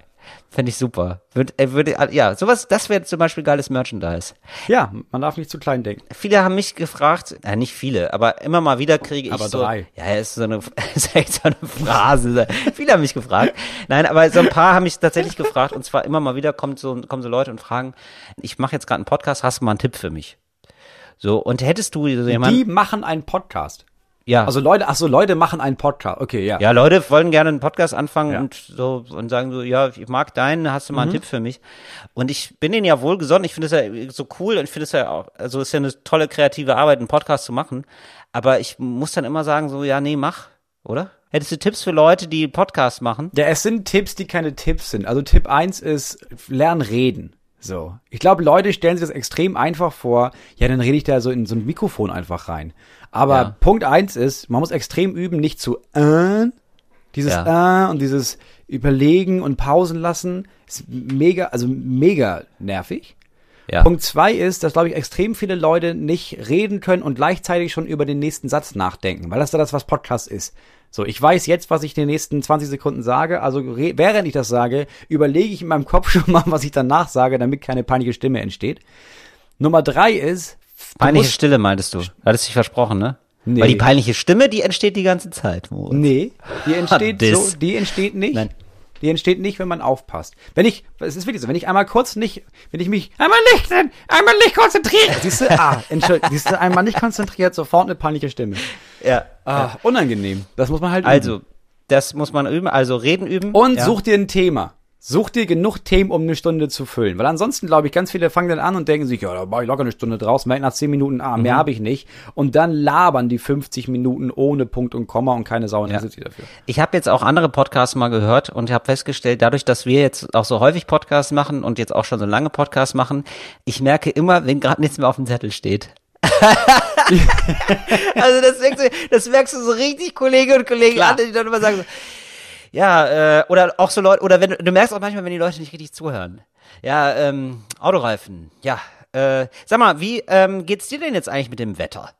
Fände ich super. Würde, äh, würde, ja, sowas, das wäre zum Beispiel geiles Merchandise. Ja, man darf nicht zu klein denken. Viele haben mich gefragt, ja, nicht viele, aber immer mal wieder kriege ich Aber so, drei. ja, ist so eine, [laughs] ist echt so eine Phrase. viele haben mich gefragt. Nein, aber so ein paar haben mich tatsächlich gefragt und zwar immer mal wieder kommt so, kommen so Leute und fragen, ich mache jetzt gerade einen Podcast, hast du mal einen Tipp für mich? So, und hättest du so jemanden, Die machen einen Podcast. Ja, Also Leute, ach so, Leute machen einen Podcast. Okay, ja. ja, Leute wollen gerne einen Podcast anfangen Ja. und so und sagen so, ja, ich mag deinen, hast du mal einen Tipp für mich? Und ich bin denen ja wohlgesonnen, ich finde es ja so cool und ich finde es ja auch, also ist ja eine tolle kreative Arbeit, einen Podcast zu machen. Aber ich muss dann immer sagen, so, ja, nee, mach, oder? Hättest du Tipps für Leute, die Podcasts machen? Ja, es sind Tipps, die keine Tipps sind. Also Tipp eins ist, lern reden. So. Ich glaube, Leute stellen sich das extrem einfach vor. Ja, dann rede ich da so in so ein Mikrofon einfach rein. Aber Ja. Punkt eins ist, man muss extrem üben, nicht zu äh, dieses äh und dieses Überlegen und Pausen lassen. Ist mega, also mega nervig. Ja. Punkt zwei ist, dass, glaube ich, extrem viele Leute nicht reden können und gleichzeitig schon über den nächsten Satz nachdenken, weil das da das, was Podcast ist. So, ich weiß jetzt, was ich in den nächsten 20 Sekunden sage, also re- während ich das sage, überlege ich in meinem Kopf [laughs] schon mal, was ich danach sage, damit keine peinliche Stimme entsteht. Nummer drei ist, Peinliche Stille meintest du. Hattest dich versprochen, ne? Nee. Weil die peinliche Stimme, die entsteht die ganze Zeit. Moritz. nee, die [laughs] entsteht Diss. so, die entsteht nicht. Nein. Die entsteht nicht, wenn man aufpasst. Wenn ich, es ist wirklich so, wenn ich einmal kurz nicht, wenn ich mich einmal nicht, einmal nicht konzentriert, siehst du, ah, Entschuldigung, siehst du, einmal nicht konzentriert, sofort eine peinliche Stimme. Ja. Ah, unangenehm. Das muss man halt üben. Also, das muss man üben. Also reden üben. Und ja. such dir ein Thema. Such dir genug Themen, um eine Stunde zu füllen. Weil ansonsten, glaube ich, ganz viele fangen dann an und denken sich, ja, da mache ich locker eine Stunde draus, merken nach 10 Minuten, ah, Mhm. mehr habe ich nicht. Und dann labern die 50 Minuten ohne Punkt und Komma und keine Sau interessiert sich dafür. Ich habe jetzt auch andere Podcasts mal gehört und habe festgestellt, dadurch, dass wir jetzt auch so häufig Podcasts machen und jetzt auch schon so lange Podcasts machen, ich merke immer, wenn gerade nichts mehr auf dem Zettel steht. [laughs] [laughs] also das merkst, du, das merkst du so richtig Kollege und Kollegen an, die dann immer sagen so, ja, äh, oder auch so Leute, oder wenn du merkst auch manchmal, wenn die Leute nicht richtig zuhören. Ja, ähm, Autoreifen, ja. Äh, sag mal, wie ähm, geht's dir denn jetzt eigentlich mit dem Wetter?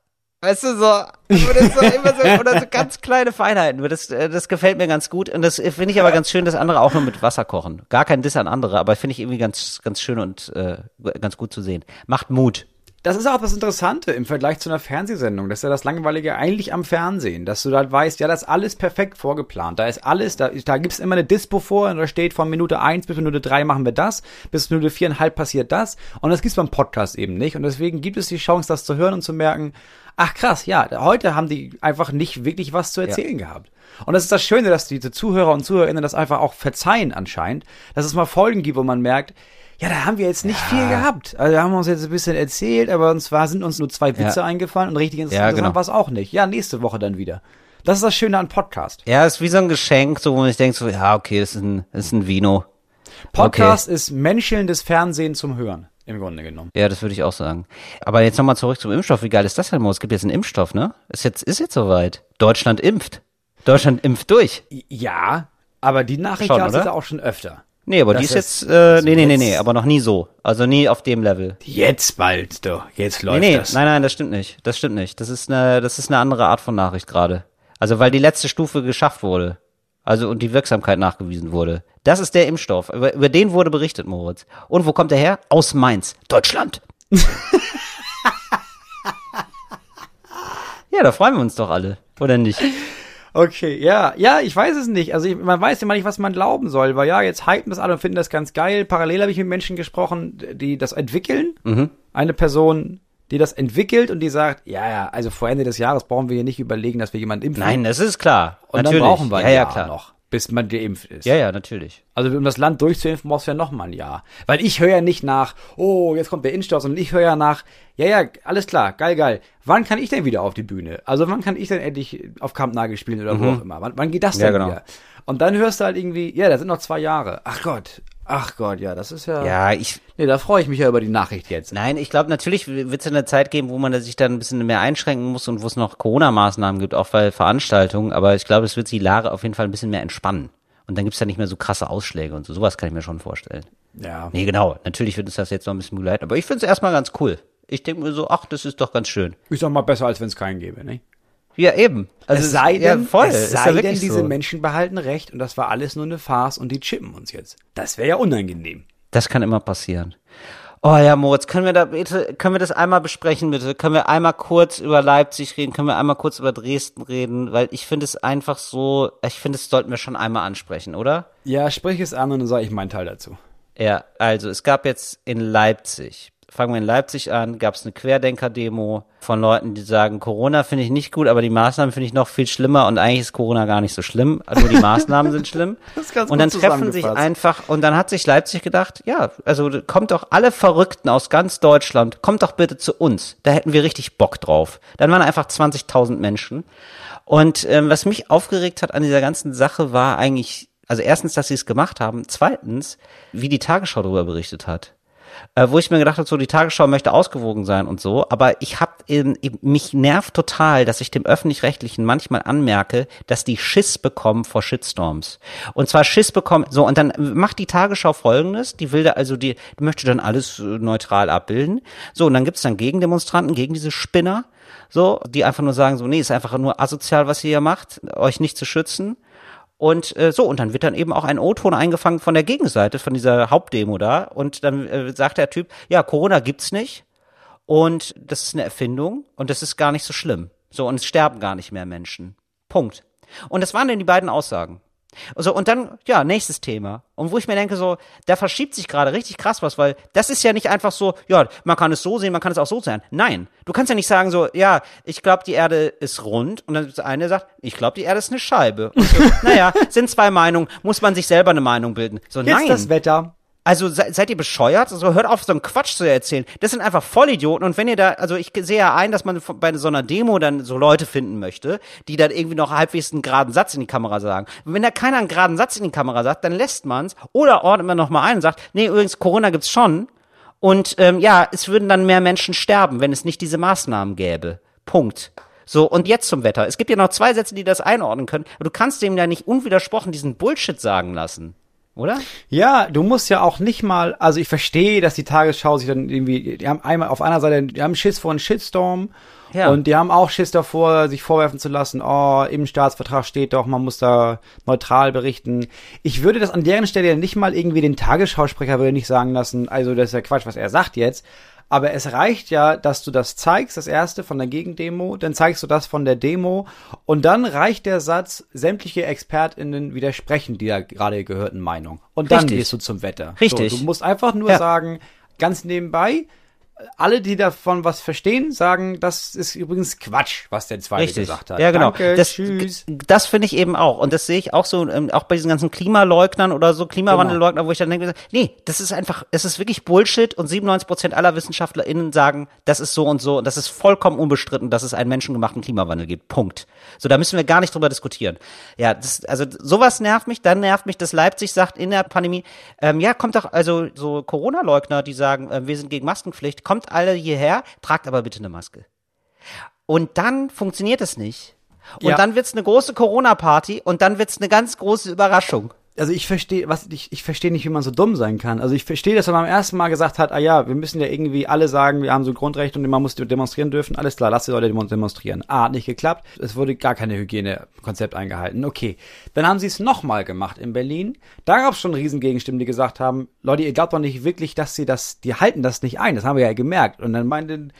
Weißt du, so, so immer so, oder so ganz kleine Feinheiten. Das, äh, das gefällt mir ganz gut. Und das finde ich aber ganz schön, dass andere auch nur mit Wasser kochen. Gar kein Diss an andere, aber finde ich irgendwie ganz, ganz schön und äh, ganz gut zu sehen. Macht Mut. Das ist auch das Interessante im Vergleich zu einer Fernsehsendung. Das ist ja das Langweilige eigentlich am Fernsehen, dass du halt weißt, ja, das ist alles perfekt vorgeplant. Da ist alles, da, da gibt's immer eine Dispo vor und da steht von Minute eins bis Minute drei machen wir das, bis Minute viereinhalb passiert das. Und das gibt's beim Podcast eben nicht. Und deswegen gibt es die Chance, das zu hören und zu merken, ach krass, ja, heute haben die einfach nicht wirklich was zu erzählen gehabt. Und das ist das Schöne, dass diese Zuhörer und Zuhörerinnen das einfach auch verzeihen anscheinend, dass es mal Folgen gibt, wo man merkt, ja, da haben wir jetzt nicht viel gehabt. Also da haben wir uns jetzt ein bisschen erzählt, aber uns war, sind uns nur zwei Witze Ja. eingefallen und richtig interessant Ja, genau. war es auch nicht. Ja, nächste Woche dann wieder. Das ist das Schöne an Podcast. Ja, ist wie so ein Geschenk, so wo man sich denkt, so, ja, okay, das ist ein, das ist ein Vino. Podcast ist menschelndes Fernsehen zum Hören, im Grunde genommen. Ja, das würde ich auch sagen. Aber jetzt nochmal zurück zum Impfstoff. Wie geil ist das denn, Mo? Es gibt jetzt einen Impfstoff, ne? Ist jetzt, ist jetzt soweit. Deutschland impft. Deutschland impft durch. Ja, aber die Nachricht gab es jetzt auch schon öfter. Nee, aber Das die ist ist- jetzt, äh, nee, nee, nee, nee, aber noch nie so. Also nie auf dem Level. Jetzt bald, doch. Jetzt Nee, läuft nee, das. nein, nein, das stimmt nicht. Das stimmt nicht. Das ist eine, das ist eine andere Art von Nachricht gerade. Also weil die letzte Stufe geschafft wurde. Also und die Wirksamkeit nachgewiesen wurde. Das ist der Impfstoff. Über, über den wurde berichtet, Moritz. Und wo kommt er her? Aus Mainz, Deutschland. [laughs] ja, da freuen wir uns doch alle, oder nicht? Okay, ja, ja, ich weiß es nicht. Also ich, man weiß immer nicht, was man glauben soll, weil ja, jetzt hypen das alle und finden das ganz geil. Parallel habe ich mit Menschen gesprochen, die das entwickeln. Mhm. Eine Person, die das entwickelt und die sagt, ja, ja, also vor Ende des Jahres brauchen wir hier nicht überlegen, dass wir jemanden impfen. Nein, das ist klar. und natürlich. dann brauchen wir ja, ja, klar. noch, bis man geimpft ist. Ja, ja, natürlich. Also um das Land durchzuimpfen, brauchst du ja noch mal ein Jahr. Weil ich höre ja nicht nach, oh, jetzt kommt der Impfstoff, sondern ich höre ja nach, ja, ja, alles klar, geil, geil. Wann kann ich denn wieder auf die Bühne? Also wann kann ich denn endlich auf Kampnagel spielen oder wo auch immer? Wann, wann geht das Mhm. Ja, denn genau. wieder? Und dann hörst du halt irgendwie, ja, da sind noch zwei Jahre. Ach Gott, ach Gott, ja, das ist ja, Ja, ich, nee, da freue ich mich ja über die Nachricht jetzt. Nein, ich glaube, natürlich wird es eine Zeit geben, wo man sich dann ein bisschen mehr einschränken muss und wo es noch Corona-Maßnahmen gibt, auch bei Veranstaltungen. Aber ich glaube, es wird die Lage auf jeden Fall ein bisschen mehr entspannen. Und dann gibt's ja nicht mehr so krasse Ausschläge und so. Sowas kann ich mir schon vorstellen. Ja. Nee, genau. Natürlich wird uns das jetzt noch ein bisschen begleiten. Aber ich finde es erstmal ganz cool. Ich denke mir so, ach, das ist doch ganz schön. Ist doch mal besser, als wenn es keinen gäbe, ne? Ja, eben. Also, es sei denn, ja, voll. es ist ja sei denn diese so. Menschen behalten recht und das war alles nur eine Farce und die chippen uns jetzt. Das wäre ja unangenehm. Das kann immer passieren. Oh ja, Moritz, können wir da bitte, können wir das einmal besprechen, bitte? Können wir einmal kurz über Leipzig reden? Können wir einmal kurz über Dresden reden? Weil ich finde es einfach so, ich finde, es sollten wir schon einmal ansprechen, oder? Ja, sprich es an und dann sage ich meinen Teil dazu. Ja, also es gab jetzt in Leipzig, fangen wir in Leipzig an, gab es eine Querdenker-Demo von Leuten, die sagen, Corona finde ich nicht gut, aber die Maßnahmen finde ich noch viel schlimmer und eigentlich ist Corona gar nicht so schlimm, nur die Maßnahmen sind schlimm. [laughs] Das ist ganz und dann treffen sich einfach, und dann hat sich Leipzig gedacht, ja, also kommt doch alle Verrückten aus ganz Deutschland, kommt doch bitte zu uns, da hätten wir richtig Bock drauf. Dann waren einfach 20.000 Menschen. Und ähm, was mich aufgeregt hat an dieser ganzen Sache war eigentlich, also erstens, dass sie es gemacht haben, zweitens, wie die Tagesschau darüber berichtet hat. Äh, wo ich mir gedacht habe, so die Tagesschau möchte ausgewogen sein und so, aber ich habe mich nervt total, dass ich dem öffentlich-rechtlichen manchmal anmerke, dass die Schiss bekommen vor Shitstorms. Und zwar Schiss bekommen, so und dann macht die Tagesschau folgendes, die will da also die, die möchte dann alles äh, neutral abbilden. So und dann gibt's dann Gegendemonstranten gegen diese Spinner, so, die einfach nur sagen so, nee, ist einfach nur asozial, was ihr hier macht, euch nicht zu schützen. Und äh, so, und dann wird dann eben auch ein O-Ton eingefangen von der Gegenseite, von dieser Hauptdemo da. Und dann äh, sagt der Typ, ja, Corona gibt's nicht. Und das ist eine Erfindung und das ist gar nicht so schlimm. So, und es sterben gar nicht mehr Menschen. Punkt. Und das waren dann die beiden Aussagen. So, und dann, ja, nächstes Thema. Und wo ich mir denke, so, da verschiebt sich gerade richtig krass was, weil das ist ja nicht einfach so, ja, man kann es so sehen, man kann es auch so sehen. Nein, du kannst ja nicht sagen so, ja, ich glaube, die Erde ist rund und dann ist der eine sagt, ich glaube, die Erde ist eine Scheibe. Und so, [laughs] naja, sind zwei Meinungen, muss man sich selber eine Meinung bilden. So, Jetzt nein. das Wetter. Also se seid ihr bescheuert? Also hört auf, so einen Quatsch zu erzählen. Das sind einfach Vollidioten. Und wenn ihr da, also ich sehe ja ein, dass man bei so einer Demo dann so Leute finden möchte, die dann irgendwie noch halbwegs einen geraden Satz in die Kamera sagen. Und wenn da keiner einen geraden Satz in die Kamera sagt, dann lässt man's oder ordnet man noch mal ein und sagt, nee, übrigens, Corona gibt's schon. Und ähm, ja, es würden dann mehr Menschen sterben, wenn es nicht diese Maßnahmen gäbe. Punkt. So, und jetzt zum Wetter. Es gibt ja noch zwei Sätze, die das einordnen können. Aber du kannst dem ja nicht unwidersprochen diesen Bullshit sagen lassen. Oder? Ja, du musst ja auch nicht mal, also ich verstehe, dass die Tagesschau sich dann irgendwie, die haben einmal auf einer Seite, die haben Schiss vor einem Shitstorm Ja. und die haben auch Schiss davor, sich vorwerfen zu lassen, oh, im Staatsvertrag steht doch, man muss da neutral berichten. Ich würde das an deren Stelle nicht mal irgendwie den Tagesschausprecher würde nicht sagen lassen, also das ist ja Quatsch, was er sagt jetzt. Aber es reicht ja, dass du das zeigst, das erste von der Gegendemo, dann zeigst du das von der Demo und dann reicht der Satz, sämtliche ExpertInnen widersprechen dieser gerade gehörten Meinung. Und dann Richtig. gehst du zum Wetter. Richtig. So, du musst einfach nur Ja. sagen, ganz nebenbei, alle, die davon was verstehen, sagen, das ist übrigens Quatsch, was der Zweite Richtig. gesagt hat. Ja, genau. Danke, das tschüss. das finde ich eben auch. Und das sehe ich auch so, ähm, auch bei diesen ganzen Klimaleugnern oder so, Klimawandelleugnern, wo ich dann denke, nee, das ist einfach, es ist wirklich Bullshit und 97 Prozent aller WissenschaftlerInnen sagen, das ist so und so und das ist vollkommen unbestritten, dass es einen menschengemachten Klimawandel gibt. Punkt. So, da müssen wir gar nicht drüber diskutieren. Ja, das, also sowas nervt mich. Dann nervt mich, dass Leipzig sagt in der Pandemie, ähm, ja, kommt doch, also so Corona-Leugner, die sagen, äh, wir sind gegen Maskenpflicht, kommt alle hierher, tragt aber bitte eine Maske. Und dann funktioniert es nicht. Und Ja. dann wird's eine große Corona-Party und dann wird's eine ganz große Überraschung. Also ich verstehe, was ich, ich verstehe nicht, wie man so dumm sein kann. Also ich verstehe, dass man beim ersten Mal gesagt hat, ah ja, wir müssen ja irgendwie alle sagen, wir haben so Grundrechte und man muss demonstrieren dürfen. Alles klar, lass die Leute demo- demonstrieren. Ah, hat nicht geklappt. Es wurde gar keine Hygienekonzept eingehalten. Okay. Dann haben sie es nochmal gemacht in Berlin. Da gab es schon Riesengegenstimmen, die gesagt haben, Leute, ihr glaubt doch nicht wirklich, dass sie das, die halten das nicht ein. Das haben wir ja gemerkt. Und dann meinten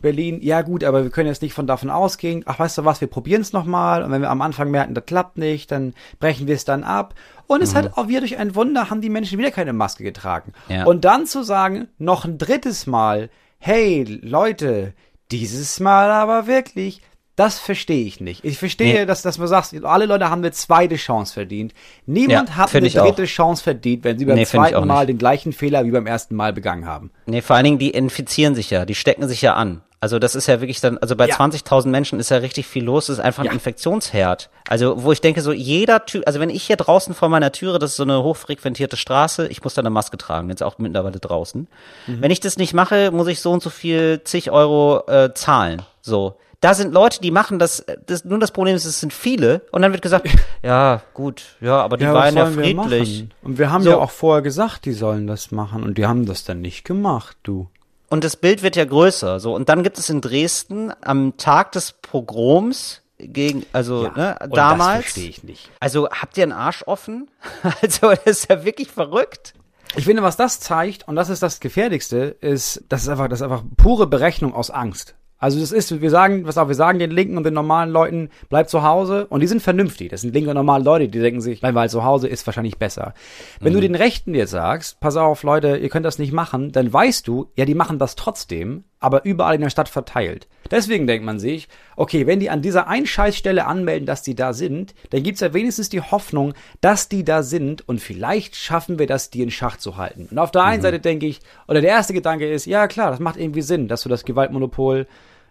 Berlin, ja gut, aber wir können jetzt nicht von davon ausgehen. Ach, weißt du was, wir probieren es nochmal. Und wenn wir am Anfang merken, das klappt nicht, dann brechen wir es dann ab. Und es hat auch wieder durch ein Wunder, haben die Menschen wieder keine Maske getragen. Ja. Und dann zu sagen, noch ein drittes Mal, hey Leute, dieses Mal aber wirklich, das verstehe ich nicht. Ich verstehe, Nee. dass, dass man sagt, alle Leute haben eine zweite Chance verdient. Niemand Ja, hat eine ich auch. dritte Chance verdient, wenn sie beim Nee, zweiten Mal den gleichen Fehler wie beim ersten Mal begangen haben. Nee, vor allen Dingen, die infizieren sich ja, die stecken sich ja an. Also das ist ja wirklich dann, also bei Ja. 20.000 Menschen ist ja richtig viel los, das ist einfach Ja. ein Infektionsherd. Also wo ich denke, so jeder Tür, also wenn ich hier draußen vor meiner Türe, das ist so eine hochfrequentierte Straße, ich muss da eine Maske tragen, jetzt auch mittlerweile draußen. Mhm. Wenn ich das nicht mache, muss ich so und so viel zig Euro äh, zahlen. So. Da sind Leute, die machen das, das, nur das Problem ist, es sind viele und dann wird gesagt, [laughs] ja, gut, ja, aber die waren ja friedlich. Und wir haben So. ja auch vorher gesagt, die sollen das machen. Und die haben das dann nicht gemacht, du. Und das Bild wird ja größer. So, und dann gibt es in Dresden am Tag des Pogroms gegen, also ne, und damals. Das verstehe ich nicht. Also habt ihr einen Arsch offen? [laughs] Also das ist ja wirklich verrückt. Ich finde, was das zeigt, und das ist das Gefährlichste, ist, das ist einfach, das ist einfach pure Berechnung aus Angst. Also das ist, wir sagen, was auch, wir sagen den Linken und den normalen Leuten, bleibt zu Hause. Und die sind vernünftig. Das sind linke und normale Leute, die denken sich, bleiben wir halt zu Hause, ist wahrscheinlich besser. Wenn du den Rechten jetzt sagst, pass auf, Leute, ihr könnt das nicht machen, dann weißt du, ja, die machen das trotzdem, aber überall in der Stadt verteilt. Deswegen denkt man sich, okay, wenn die an dieser einen Scheißstelle anmelden, dass die da sind, dann gibt's ja wenigstens die Hoffnung, dass die da sind und vielleicht schaffen wir das, die in Schach zu halten. Und auf der einen Seite denke ich, oder der erste Gedanke ist, ja klar, das macht irgendwie Sinn, dass du das Gewaltmonopol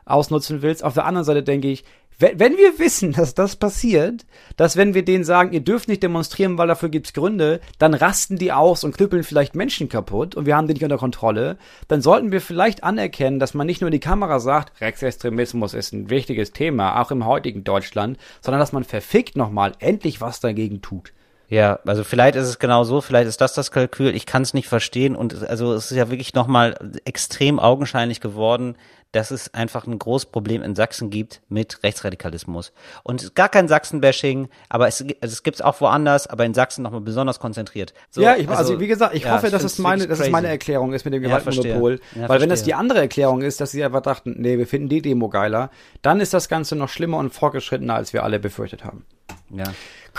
ausnutzen willst. Auf der anderen Seite denke ich, wenn, wir wissen, dass das passiert, dass wenn wir denen sagen, ihr dürft nicht demonstrieren, weil dafür gibt's Gründe, dann rasten die aus und knüppeln vielleicht Menschen kaputt und wir haben die nicht unter Kontrolle, dann sollten wir vielleicht anerkennen, dass man nicht nur in die Kamera sagt, Rechtsextremismus ist ein wichtiges Thema, auch im heutigen Deutschland, sondern dass man verfickt nochmal endlich was dagegen tut. Ja, also vielleicht ist es genau so, vielleicht ist das das Kalkül. Ich kann es nicht verstehen und also es ist ja wirklich nochmal extrem augenscheinlich geworden, dass es einfach ein großes Problem in Sachsen gibt mit Rechtsradikalismus. Und gar kein Sachsen-Bashing, aber es, also es gibt es auch woanders, aber in Sachsen nochmal besonders konzentriert. So, ja, ich, also, wie gesagt, ich ja, hoffe, ich dass es meine, dass es meine. Erklärung ist mit dem. Gewaltmonopol. Ja, Weil wenn das die andere Erklärung ist, dass sie einfach dachten, nee, wir finden die Demo geiler, dann ist das Ganze noch schlimmer und fortgeschrittener, als wir alle befürchtet haben. Ja.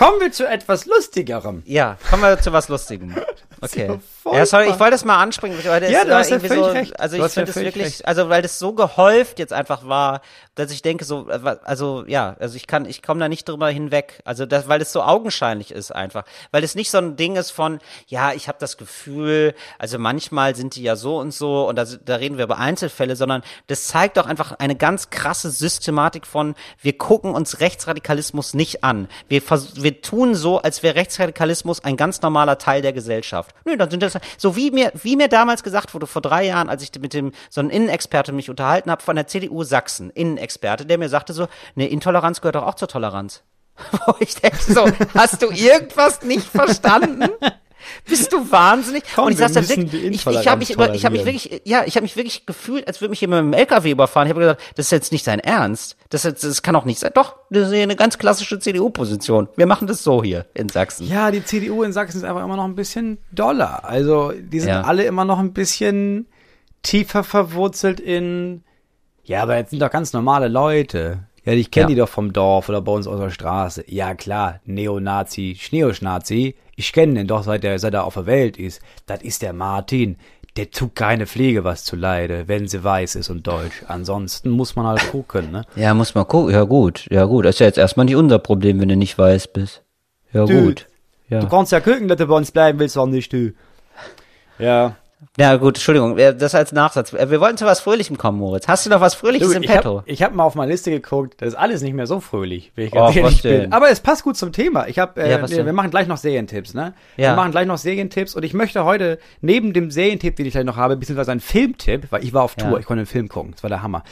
Kommen wir zu etwas Lustigerem. Ja, kommen wir zu was Lustigem. [laughs] Okay. ja Ja, sorry, ich wollte das mal anspringen, weil das Ja, du hast ja irgendwie völlig so, recht. also Du ich finde es wirklich, recht. also weil das so gehäuft jetzt einfach war, dass ich denke so, äh, also ja, also ich kann, ich komme da nicht drüber hinweg, also das, weil es so augenscheinlich ist einfach, weil es nicht so ein Ding ist von, ja, ich habe das Gefühl, also manchmal sind die ja so und so und da, da reden wir über Einzelfälle, sondern das zeigt doch einfach eine ganz krasse Systematik von, wir gucken uns Rechtsradikalismus nicht an, wir, vers wir tun so, als wäre Rechtsradikalismus ein ganz normaler Teil der Gesellschaft. Nö, dann sind das so wie mir, wie mir damals gesagt wurde vor drei Jahren, als ich mit dem so einem Innenexperte mich unterhalten habe von der CDU Sachsen, Innenexperte, der mir sagte so, ne, Intoleranz gehört doch auch zur Toleranz. [laughs] Wo ich denke so, hast du irgendwas nicht verstanden? Bist du wahnsinnig? Komm, und ich wir saß da wirklich, ich, ich habe mich, ich habe mich wirklich, ja, ich habe mich wirklich gefühlt, als würde mich jemand mit dem LKW überfahren. Ich habe gesagt, das ist jetzt nicht sein Ernst. Das, ist, das kann auch nicht sein. Doch, das ist hier eine ganz klassische CDU-Position. Wir machen das so hier in Sachsen. Ja, die CDU in Sachsen ist einfach immer noch ein bisschen doller. Also die sind Ja. alle immer noch ein bisschen tiefer verwurzelt in, ja, aber jetzt sind doch ganz normale Leute. Ja, ich kenne Ja. die doch vom Dorf oder bei uns aus der Straße. Ja, klar, Neonazi, Schneoschnazi. Ich kenne den doch, seit er, seit er auf der Welt ist. Das ist der Martin. Der tut keine Pflege was zu leide, wenn sie weiß ist und deutsch. Ansonsten muss man halt gucken, ne? Ja, muss man gucken. Ja, gut. Ja, gut. Das ist ja jetzt erstmal nicht unser Problem, wenn du nicht weiß bist. Ja, Dude, gut. Ja. Du kannst ja gucken, dass du bei uns bleiben willst, auch nicht, du. Ja. Ja, gut. Entschuldigung. äh, Das als Nachsatz. Äh, Wir wollten zu was Fröhlichem kommen, Moritz. Hast du noch was Fröhliches Du, im ich Petto? habe ich hab mal auf meine Liste geguckt, das ist alles nicht mehr so fröhlich, wie ich Och, ganz ehrlich was denn? bin. Aber es passt gut zum Thema. Ich habe, äh, Ja, was wir, machen gleich noch Serientipps, ne? Ja. Wir machen gleich noch Serientipps und ich möchte heute neben dem Serientipp, den ich gleich noch habe, beziehungsweise einen Filmtipp, weil ich war auf Tour, Ja. ich konnte einen Film gucken, das war der Hammer.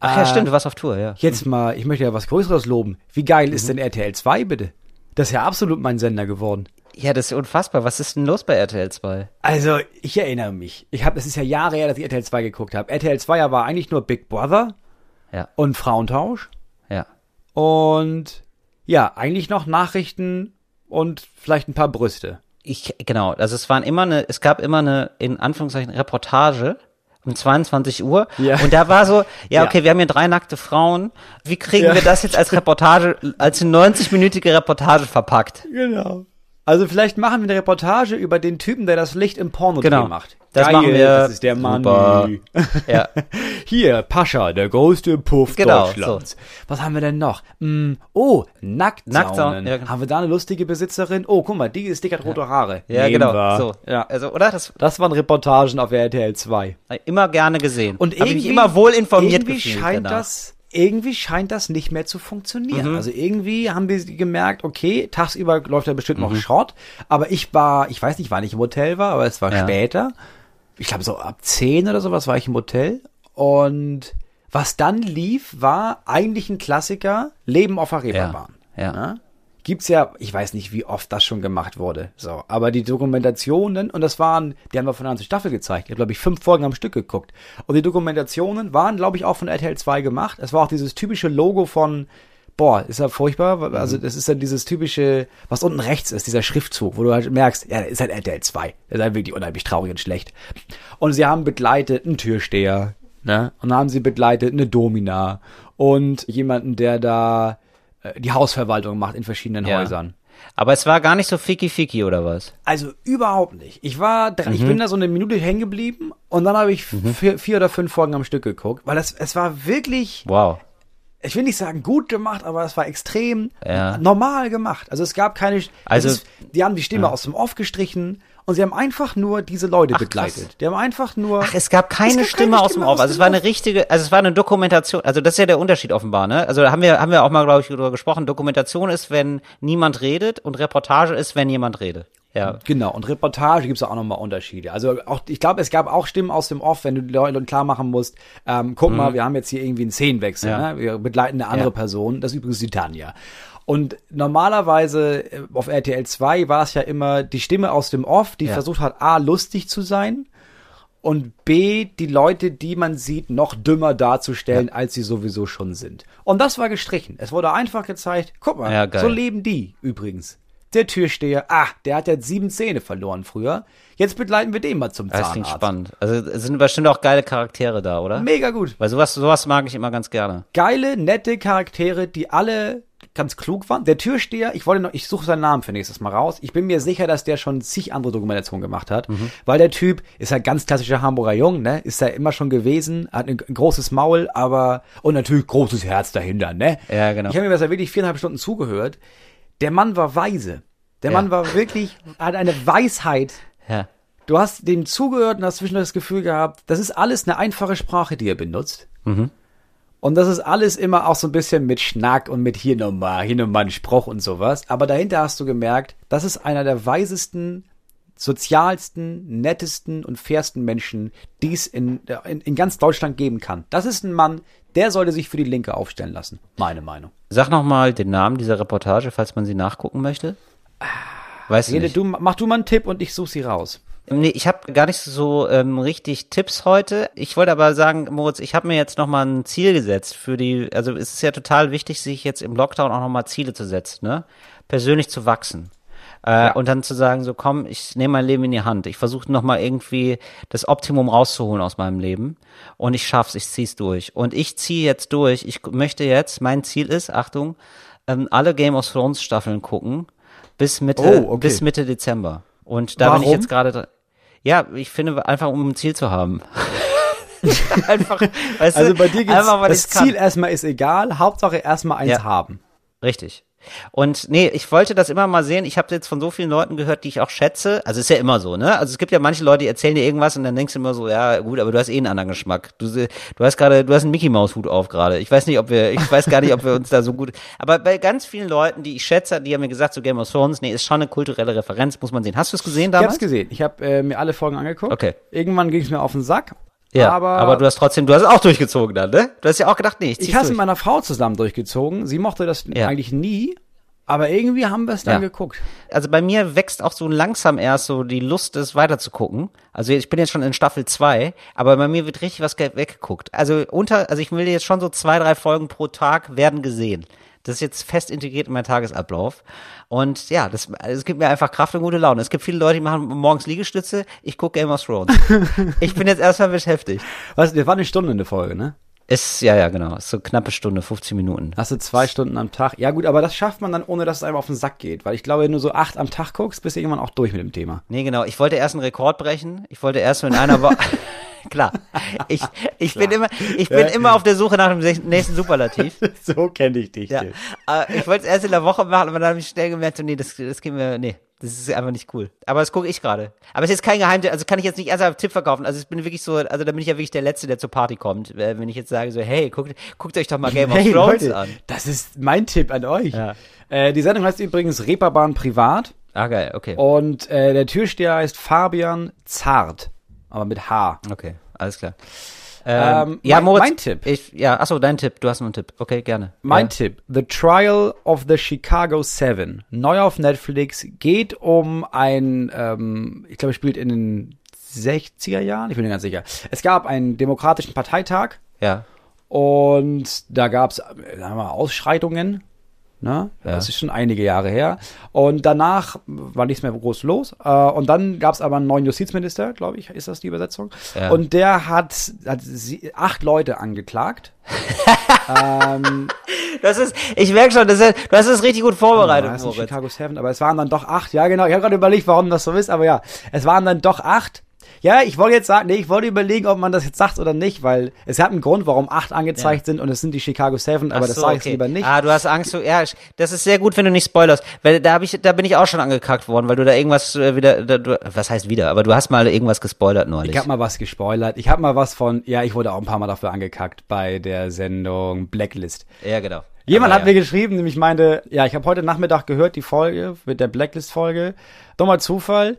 Ach Äh, ja, stimmt. Du warst auf Tour, ja. Jetzt mal, ich möchte ja was Größeres loben. Wie geil Mhm. ist denn RTL 2 bitte? Das ist ja absolut mein Sender geworden. Ja, das ist unfassbar. Was ist denn los bei RTL 2? Also, ich erinnere mich. Ich habe, es ist ja Jahre her, dass ich RTL 2 geguckt habe. RTL 2 war eigentlich nur Big Brother Ja, und Frauentausch. ja. Und ja, eigentlich noch Nachrichten und vielleicht ein paar Brüste. Ich, genau, also es waren immer eine, es gab immer eine, in Anführungszeichen, Reportage um 22 Uhr. Ja. Und da war so, [laughs] ja, Ja. okay, wir haben hier drei nackte Frauen. Wie kriegen Ja. wir das jetzt als Reportage, als eine 90-minütige Reportage verpackt? Genau. Also vielleicht machen wir eine Reportage über den Typen, der das Licht im Porno Genau. macht. Das Geil, machen wir. Das ist der Mann. [laughs] Ja. Hier, Pascha, der größte Puff Genau, Deutschlands. Was haben wir denn noch? Mm, oh, Nacktsaunen. Nacktsaunen, ja, genau. Haben wir da eine lustige Besitzerin? Oh, guck mal, die ist dick hat rote Haare. Ja, Nehmen genau. wir. So. Ja. Also, oder? Das Das waren Reportagen auf RTL 2. immer gerne gesehen. Und Hab ich irgendwie, immer wohl informiert irgendwie gefühlt scheint danach. das irgendwie scheint das nicht mehr zu funktionieren. Mhm. Also irgendwie haben wir gemerkt, okay, tagsüber läuft da bestimmt Mhm. noch Schrott, aber ich war, ich weiß nicht, wann ich im Hotel war, aber es war Ja. später. Ich glaube so ab 10 oder sowas war ich im Hotel und was dann lief, war eigentlich ein Klassiker, Leben auf der Reeperbahn. Ja. Ja? Gibt's ja, ich weiß nicht, wie oft das schon gemacht wurde. So, aber die Dokumentationen, und das waren, die haben wir von der ganzen Staffel gezeigt. Ich habe, glaube ich, fünf Folgen am Stück geguckt. Und die Dokumentationen waren, glaube ich, auch von RTL 2 gemacht. Es war auch dieses typische Logo von, boah, ist ja furchtbar. Also, das ist dann dieses typische, was unten rechts ist, dieser Schriftzug, wo du halt merkst, ja, das ist halt RTL 2. Das ist halt wirklich unheimlich traurig und schlecht. Und sie haben begleitet einen Türsteher, ne? Und dann haben sie begleitet eine Domina und jemanden, der da die Hausverwaltung macht in verschiedenen Ja. Häusern. Aber es war gar nicht so ficky-ficky, oder was? Also überhaupt nicht. Ich war, dr- ich bin da so eine Minute hängen geblieben und dann habe ich vier, vier oder fünf Folgen am Stück geguckt, weil es, es war wirklich, Wow. ich will nicht sagen gut gemacht, aber es war extrem Ja. normal gemacht. Also es gab keine, Also- ist, die haben die Stimme aus dem Off gestrichen und sie haben einfach nur diese Leute Ach, begleitet. krass. Die haben einfach nur. Ach, es gab keine Es gab Stimme keine aus dem Off. Also es war eine richtige, also es war eine Dokumentation. Also das ist ja der Unterschied offenbar, ne? Also da haben wir, haben wir auch mal, glaube ich, darüber gesprochen. Dokumentation ist, wenn niemand redet und Reportage ist, wenn jemand redet. Ja. Genau, und Reportage gibt's auch nochmal Unterschiede. Also auch, ich glaube, es gab auch Stimmen aus dem Off, wenn du den Leuten klar machen musst, ähm, guck mal, wir haben jetzt hier irgendwie einen Szenenwechsel, Mhm. Ja. ne? wir begleiten eine andere Ja. Person, das ist übrigens die Tanja. Und normalerweise äh, auf RTL 2 war es ja immer die Stimme aus dem Off, die Ja. versucht hat, A, lustig zu sein und B, die Leute, die man sieht, noch dümmer darzustellen, als sie sowieso schon sind. Und das war gestrichen. Es wurde einfach gezeigt, guck mal, Ja, so leben die übrigens. Der Türsteher, ah, der hat jetzt sieben Zähne verloren früher. Jetzt begleiten wir den mal zum Das Zahnarzt. klingt spannend. Also es sind bestimmt auch geile Charaktere da, oder? Mega gut. Weil sowas, sowas mag ich immer ganz gerne. Geile, nette Charaktere, die alle ganz klug war. Der Türsteher, ich wollte noch, ich suche seinen Namen für nächstes Mal raus. Ich bin mir sicher, dass der schon zig andere Dokumentationen gemacht hat, Mhm. weil der Typ ist ja ganz klassischer Hamburger Jung, ne? Ist ja immer schon gewesen, hat ein, großes Maul, aber und natürlich großes Herz dahinter, ne? Ja, genau. Ich habe mir das ja wirklich viereinhalb Stunden zugehört. Der Mann war weise. Der Ja. Mann war wirklich, hat eine Weisheit. Ja. Du hast dem zugehört und hast zwischendurch das Gefühl gehabt, das ist alles eine einfache Sprache, die er benutzt. Und das ist alles immer auch so ein bisschen mit Schnack und mit hier nochmal, hier nochmal ein Spruch und sowas. Aber dahinter hast du gemerkt, das ist einer der weisesten, sozialsten, nettesten und fairsten Menschen, die es in, in, in ganz Deutschland geben kann. Das ist ein Mann, der sollte sich für die Linke aufstellen lassen. Meine Meinung. Sag noch mal den Namen dieser Reportage, falls man sie nachgucken möchte. Weißt du nicht? du, mach du mal einen Tipp und ich suche sie raus. Nee, ich habe gar nicht so ähm, richtig Tipps heute. Ich wollte aber sagen, Moritz, ich habe mir jetzt noch mal ein Ziel gesetzt für die, also es ist ja total wichtig, sich jetzt im Lockdown auch noch mal Ziele zu setzen, ne? Persönlich zu wachsen. Äh, Und dann zu sagen, so komm, ich nehme mein Leben in die Hand. Ich versuche noch mal irgendwie das Optimum rauszuholen aus meinem Leben. Und ich schaff's, ich zieh's durch. Und ich ziehe jetzt durch. Ich möchte jetzt, mein Ziel ist, Achtung, ähm, alle Game of Thrones Staffeln gucken bis Mitte, Oh, okay. bis Mitte Dezember. Und da bin ich Warum? jetzt gerade. Ja, ich finde einfach, um ein Ziel zu haben. [laughs] einfach, weißt Also du, bei dir geht's, einfach, das. Ziel erstmal ist egal, Hauptsache erstmal eins Ja. haben. Richtig. Und nee, ich wollte das immer mal sehen. Ich habe jetzt von so vielen Leuten gehört, die ich auch schätze. Also ist ja immer so, ne? Also es gibt ja manche Leute, die erzählen dir irgendwas und dann denkst du immer so, ja gut, aber du hast eh einen anderen Geschmack. Du, du hast gerade, du hast einen Mickey Maus Hut auf gerade. Ich weiß nicht, ob wir, ich weiß gar nicht, ob wir uns da so gut. Aber bei ganz vielen Leuten, die ich schätze, die haben mir gesagt, so Game of Thrones, nee, ist schon eine kulturelle Referenz, muss man sehen. Hast du es gesehen Ich damals? hab's gesehen. Ich habe äh, mir alle Folgen angeguckt. Okay. Irgendwann ging es mir auf den Sack. Ja, aber, aber, du hast trotzdem, du hast es auch durchgezogen dann, ne? Du hast ja auch gedacht, nee, ich zieh's ich habe es mit meiner Frau zusammen durchgezogen. Sie mochte das Ja. eigentlich nie. Aber irgendwie haben wir es dann Ja. geguckt. also bei mir wächst auch so langsam erst so die Lust, es weiter zu gucken. Also ich bin jetzt schon in Staffel 2, aber bei mir wird richtig was ge- weggeguckt. Also unter, also ich will jetzt schon so zwei, drei Folgen pro Tag werden gesehen. Das ist jetzt fest integriert in meinen Tagesablauf. Und ja, das, es gibt mir einfach Kraft und gute Laune. Es gibt viele Leute, die machen morgens Liegestütze. Ich gucke Game of Thrones. [laughs] ich bin jetzt erstmal beschäftigt. Was, das war eine Stunde eine Folge, ne? Ist, ja, ja, genau. Ist so knappe Stunde, 15 Minuten. Hast du zwei Stunden am Tag. Ja gut, aber das schafft man dann, ohne dass es einem auf den Sack geht. Weil ich glaube, wenn du so acht am Tag guckst, bist du irgendwann auch durch mit dem Thema. Nee, genau. Ich wollte erst einen Rekord brechen. Ich wollte erst so in einer Woche. [laughs] [laughs] Klar. Ich, ich bin immer, ich bin immer auf der Suche nach dem nächsten Superlativ. [laughs] so kenne ich dich. Ja. Aber ich wollte es erst in der Woche machen, aber dann habe ich schnell gemerkt, so, nee, das, das geht mir, nee, das ist einfach nicht cool. Aber das gucke ich gerade. Aber es ist kein Geheimtipp, also kann ich jetzt nicht erst einen Tipp verkaufen. Also ich bin wirklich so, also da bin ich ja wirklich der Letzte, der zur Party kommt. Äh, Wenn ich jetzt sage so, hey, guckt, guckt euch doch mal Game of [laughs] Hey Thrones Leute, an. das ist mein Tipp an euch. Ja. Äh, die Sendung heißt übrigens Reeperbahn Privat. Ah, geil, okay. Und äh, der Türsteher heißt Fabian Zart. Aber mit H. Okay, alles klar. Ähm, ja, mein- Moritz, mein Tipp. Ich, ja, achso, dein Tipp. Du hast noch einen Tipp. Okay, gerne. Mein ja. Tipp, The Trial of the Chicago Seven, neu auf Netflix, geht um ein, ähm, ich glaube, spielt in den 60er Jahren, ich bin mir ganz sicher. Es gab einen demokratischen Parteitag Ja. und da gab es, sagen wir mal, Ausschreitungen. Ne? Ja. Das ist schon einige Jahre her. Und danach war nichts mehr groß los. Äh, und dann gab es aber einen neuen Justizminister, glaube ich, ist das die Übersetzung. Ja. Und der hat, hat sie, acht Leute angeklagt. [laughs] ähm, Das ist, ich merke schon, das ist, du hast es richtig gut vorbereitet, Ja, es ist. Chicago Seven, aber es waren dann doch acht. Ja, genau. Ich habe gerade überlegt, warum das so ist, aber ja, es waren dann doch acht. Ja, ich wollte jetzt sagen, nee, ich wollte überlegen, ob man das jetzt sagt oder nicht, weil es hat einen Grund, warum acht angezeigt sind und es sind die Chicago Seven, aber Ach das so, sage ich okay. lieber nicht. Ah, du hast Angst, du, ja, das ist sehr gut, wenn du nicht spoilerst, weil da hab ich, da bin ich auch schon angekackt worden, weil du da irgendwas äh, wieder, da, du, was heißt wieder, aber du hast mal irgendwas gespoilert neulich. Ich habe mal was gespoilert. Ich habe mal was von, ja, ich wurde auch ein paar Mal dafür angekackt bei der Sendung Blacklist. ja, genau. Jemand Aber hat mir geschrieben, nämlich meinte, ja, ich habe heute Nachmittag gehört, die Folge mit der Blacklist-Folge. Dummer Zufall.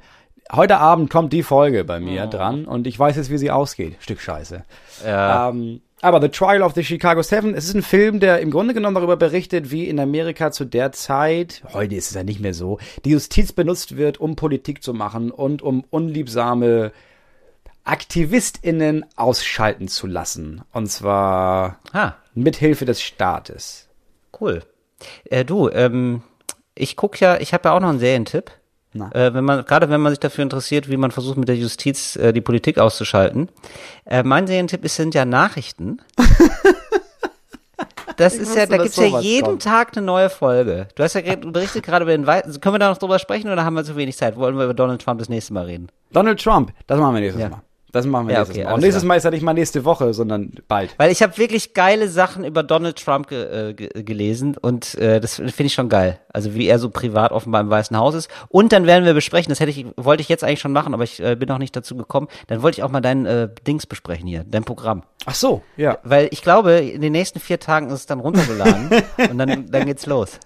Heute Abend kommt die Folge bei mir Oh. dran und ich weiß jetzt, wie sie ausgeht. Stück Scheiße. Ja. Ähm, aber The Trial of the Chicago Seven, es ist ein Film, der im Grunde genommen darüber berichtet, wie in Amerika zu der Zeit, heute ist es ja nicht mehr so, die Justiz benutzt wird, um Politik zu machen und um unliebsame AktivistInnen ausschalten zu lassen. Und zwar Ah, mithilfe des Staates. cool. Äh, du, ähm, ich guck ja, ich habe ja auch noch einen Serientipp. Äh, wenn man, gerade wenn man sich dafür interessiert, wie man versucht, mit der Justiz äh, die Politik auszuschalten. Äh, mein Serientipp ist, sind ja Nachrichten. [laughs] das Ich ist ja, da gibt's ja jeden kommt. Tag eine neue Folge. Du hast ja berichtet gerade über den Wei- Können wir da noch drüber sprechen oder haben wir zu wenig Zeit? Wollen wir über Donald Trump das nächste Mal reden? Donald Trump, das machen wir nächstes Ja. Mal. Das machen wir Ja, nächstes okay, Mal. Und nächstes klar. Mal ist ja nicht mal nächste Woche, sondern bald. Weil ich habe wirklich geile Sachen über Donald Trump ge äh, ge gelesen und äh, das finde ich schon geil. Also wie er so privat offenbar im Weißen Haus ist. Und dann werden wir besprechen, das hätte ich, wollte ich jetzt eigentlich schon machen, aber ich äh, bin noch nicht dazu gekommen. Dann wollte ich auch mal dein äh, Dings besprechen hier, dein Programm. Ach so, ja. Weil ich glaube, in den nächsten vier Tagen ist es dann runtergeladen [laughs] und dann, dann geht's los.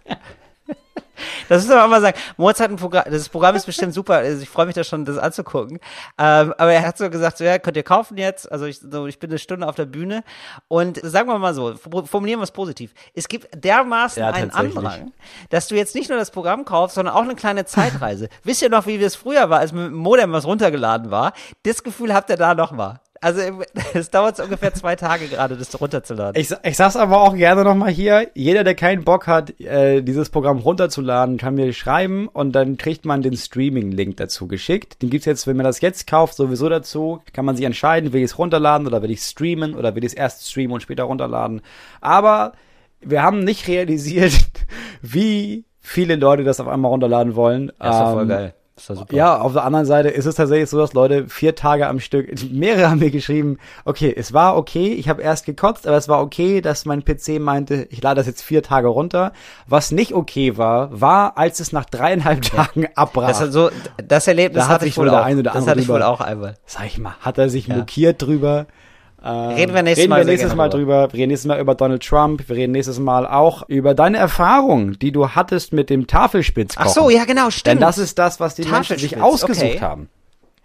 Das muss man auch mal sagen. Moritz hat ein Programm, das Programm ist bestimmt super, also ich freue mich da schon, das anzugucken. Ähm, aber er hat so gesagt, so, ja, könnt ihr kaufen jetzt. Also ich, so, ich bin eine Stunde auf der Bühne. Und sagen wir mal so, formulieren wir es positiv. Es gibt dermaßen Ja, einen. Andrang, dass du jetzt nicht nur das Programm kaufst, sondern auch eine kleine Zeitreise. [laughs] Wisst ihr noch, wie es früher war, als mit dem Modem was runtergeladen war? Das Gefühl habt ihr da noch mal. Also [laughs] es dauert so ungefähr zwei Tage gerade, das runterzuladen. Ich, ich sag's aber auch gerne nochmal hier. Jeder, der keinen Bock hat, äh, dieses Programm runterzuladen, kann mir schreiben und dann kriegt man den Streaming-Link dazu geschickt. Den gibt's jetzt, wenn man das jetzt kauft, sowieso dazu. Kann man sich entscheiden, will ich es runterladen oder will ich streamen oder will ich es erst streamen und später runterladen. Aber wir haben nicht realisiert, [laughs] wie viele Leute das auf einmal runterladen wollen. das voll Ähm, geil. Ja, auf der anderen Seite ist es tatsächlich so, dass Leute vier Tage am Stück, [laughs] mehrere haben mir geschrieben, okay, es war okay, ich habe erst gekotzt, aber es war okay, dass mein PC meinte, ich lade das jetzt vier Tage runter. Was nicht okay war, war, als es nach dreieinhalb Tagen abbrach. Das, hat so, das Erlebnis Da hat hatte ich sich wohl auch. ein oder das hatte ich wohl auch einmal. Sag ich mal, hat er sich mokiert drüber. Ähm, Reden wir nächstes reden Mal wir nächstes Mal drüber. drüber. Wir reden nächstes Mal über Donald Trump. Wir reden nächstes Mal auch über deine Erfahrung, die du hattest mit dem Tafelspitzkochen. Ach so, ja genau, stimmt. Denn das ist das, was die Menschen sich ausgesucht okay. haben.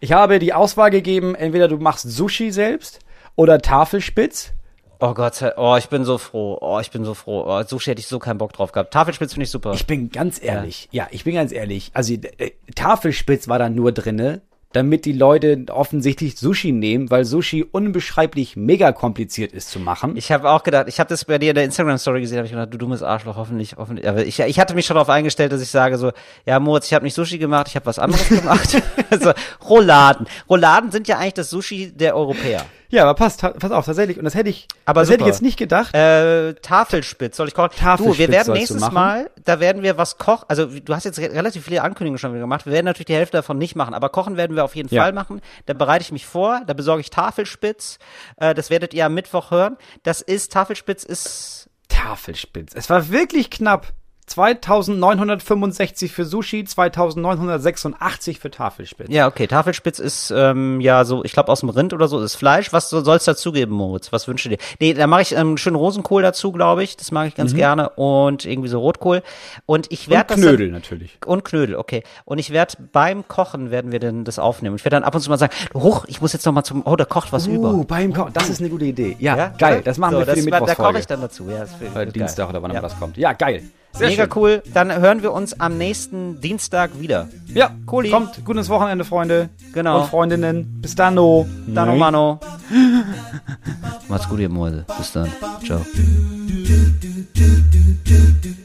Ich habe die Auswahl gegeben, entweder du machst Sushi selbst oder Tafelspitz. oh Gott, sei- oh, ich bin so froh. Oh, ich bin so froh. Oh, Sushi hätte ich so keinen Bock drauf gehabt. Tafelspitz finde ich super. Ich bin ganz ehrlich, ja, ich bin ganz ehrlich. Also äh, Tafelspitz war da nur drinne, damit die Leute offensichtlich Sushi nehmen, weil Sushi unbeschreiblich mega kompliziert ist zu machen. Ich habe auch gedacht, ich habe das bei dir in der Instagram-Story gesehen, habe ich gedacht, du dummes Arschloch, hoffentlich, hoffentlich. Aber ich, ich hatte mich schon darauf eingestellt, dass ich sage so, ja Moritz, ich habe nicht Sushi gemacht, ich habe was anderes [laughs] gemacht. [laughs] also Rouladen. Rouladen sind ja eigentlich das Sushi der Europäer. Ja, aber passt, pass auf, tatsächlich. Und das hätte ich, Aber das hätte ich jetzt nicht gedacht. Äh, Tafelspitz, soll ich kochen? Tafelspitz du, wir werden nächstes. Mal, da werden wir was kochen. Also du hast jetzt re relativ viele Ankündigungen schon wieder gemacht. Wir werden natürlich die Hälfte davon nicht machen, aber kochen werden wir auf jeden Ja. Fall machen. Da bereite ich mich vor, da besorge ich Tafelspitz. Äh, das werdet ihr am Mittwoch hören. Das ist, Tafelspitz ist Tafelspitz. Es war wirklich knapp. 2965 für Sushi, 2986 für Tafelspitz. Ja, okay. Tafelspitz ist ähm, ja so, ich glaube aus dem Rind oder so, ist Fleisch. Was so, soll's dazugeben, Moritz? Was wünschst du dir? Nee, da mache ich ähm, schön Rosenkohl dazu, glaube ich. Das mag ich ganz gerne. Und irgendwie so Rotkohl. Und ich Mhm. Und werde das Knödel natürlich. Und Knödel, okay. Und ich werde beim Kochen werden wir denn das aufnehmen. Ich werde dann ab und zu mal sagen, hoch, ich muss jetzt noch mal zum, oh, da kocht was Uh, über. beim Kochen. Das ist eine gute Idee. Ja, Ja, geil. Das machen so, wir für die das, Da koche ich dann dazu. Ja, das wird, Äh, Dienstag oder wann ja. das kommt. Ja, geil. Sehr Mega schön. cool. Dann hören wir uns am nächsten Dienstag wieder. Ja, Cooli. Kommt gut ins Wochenende, Freunde. Genau. Und Freundinnen. Bis dann, no. Dann, oh Mano. [laughs] Macht's gut, ihr Mäuse. Bis dann. Ciao.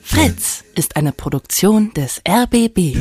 Fritz ist eine Produktion des RBB.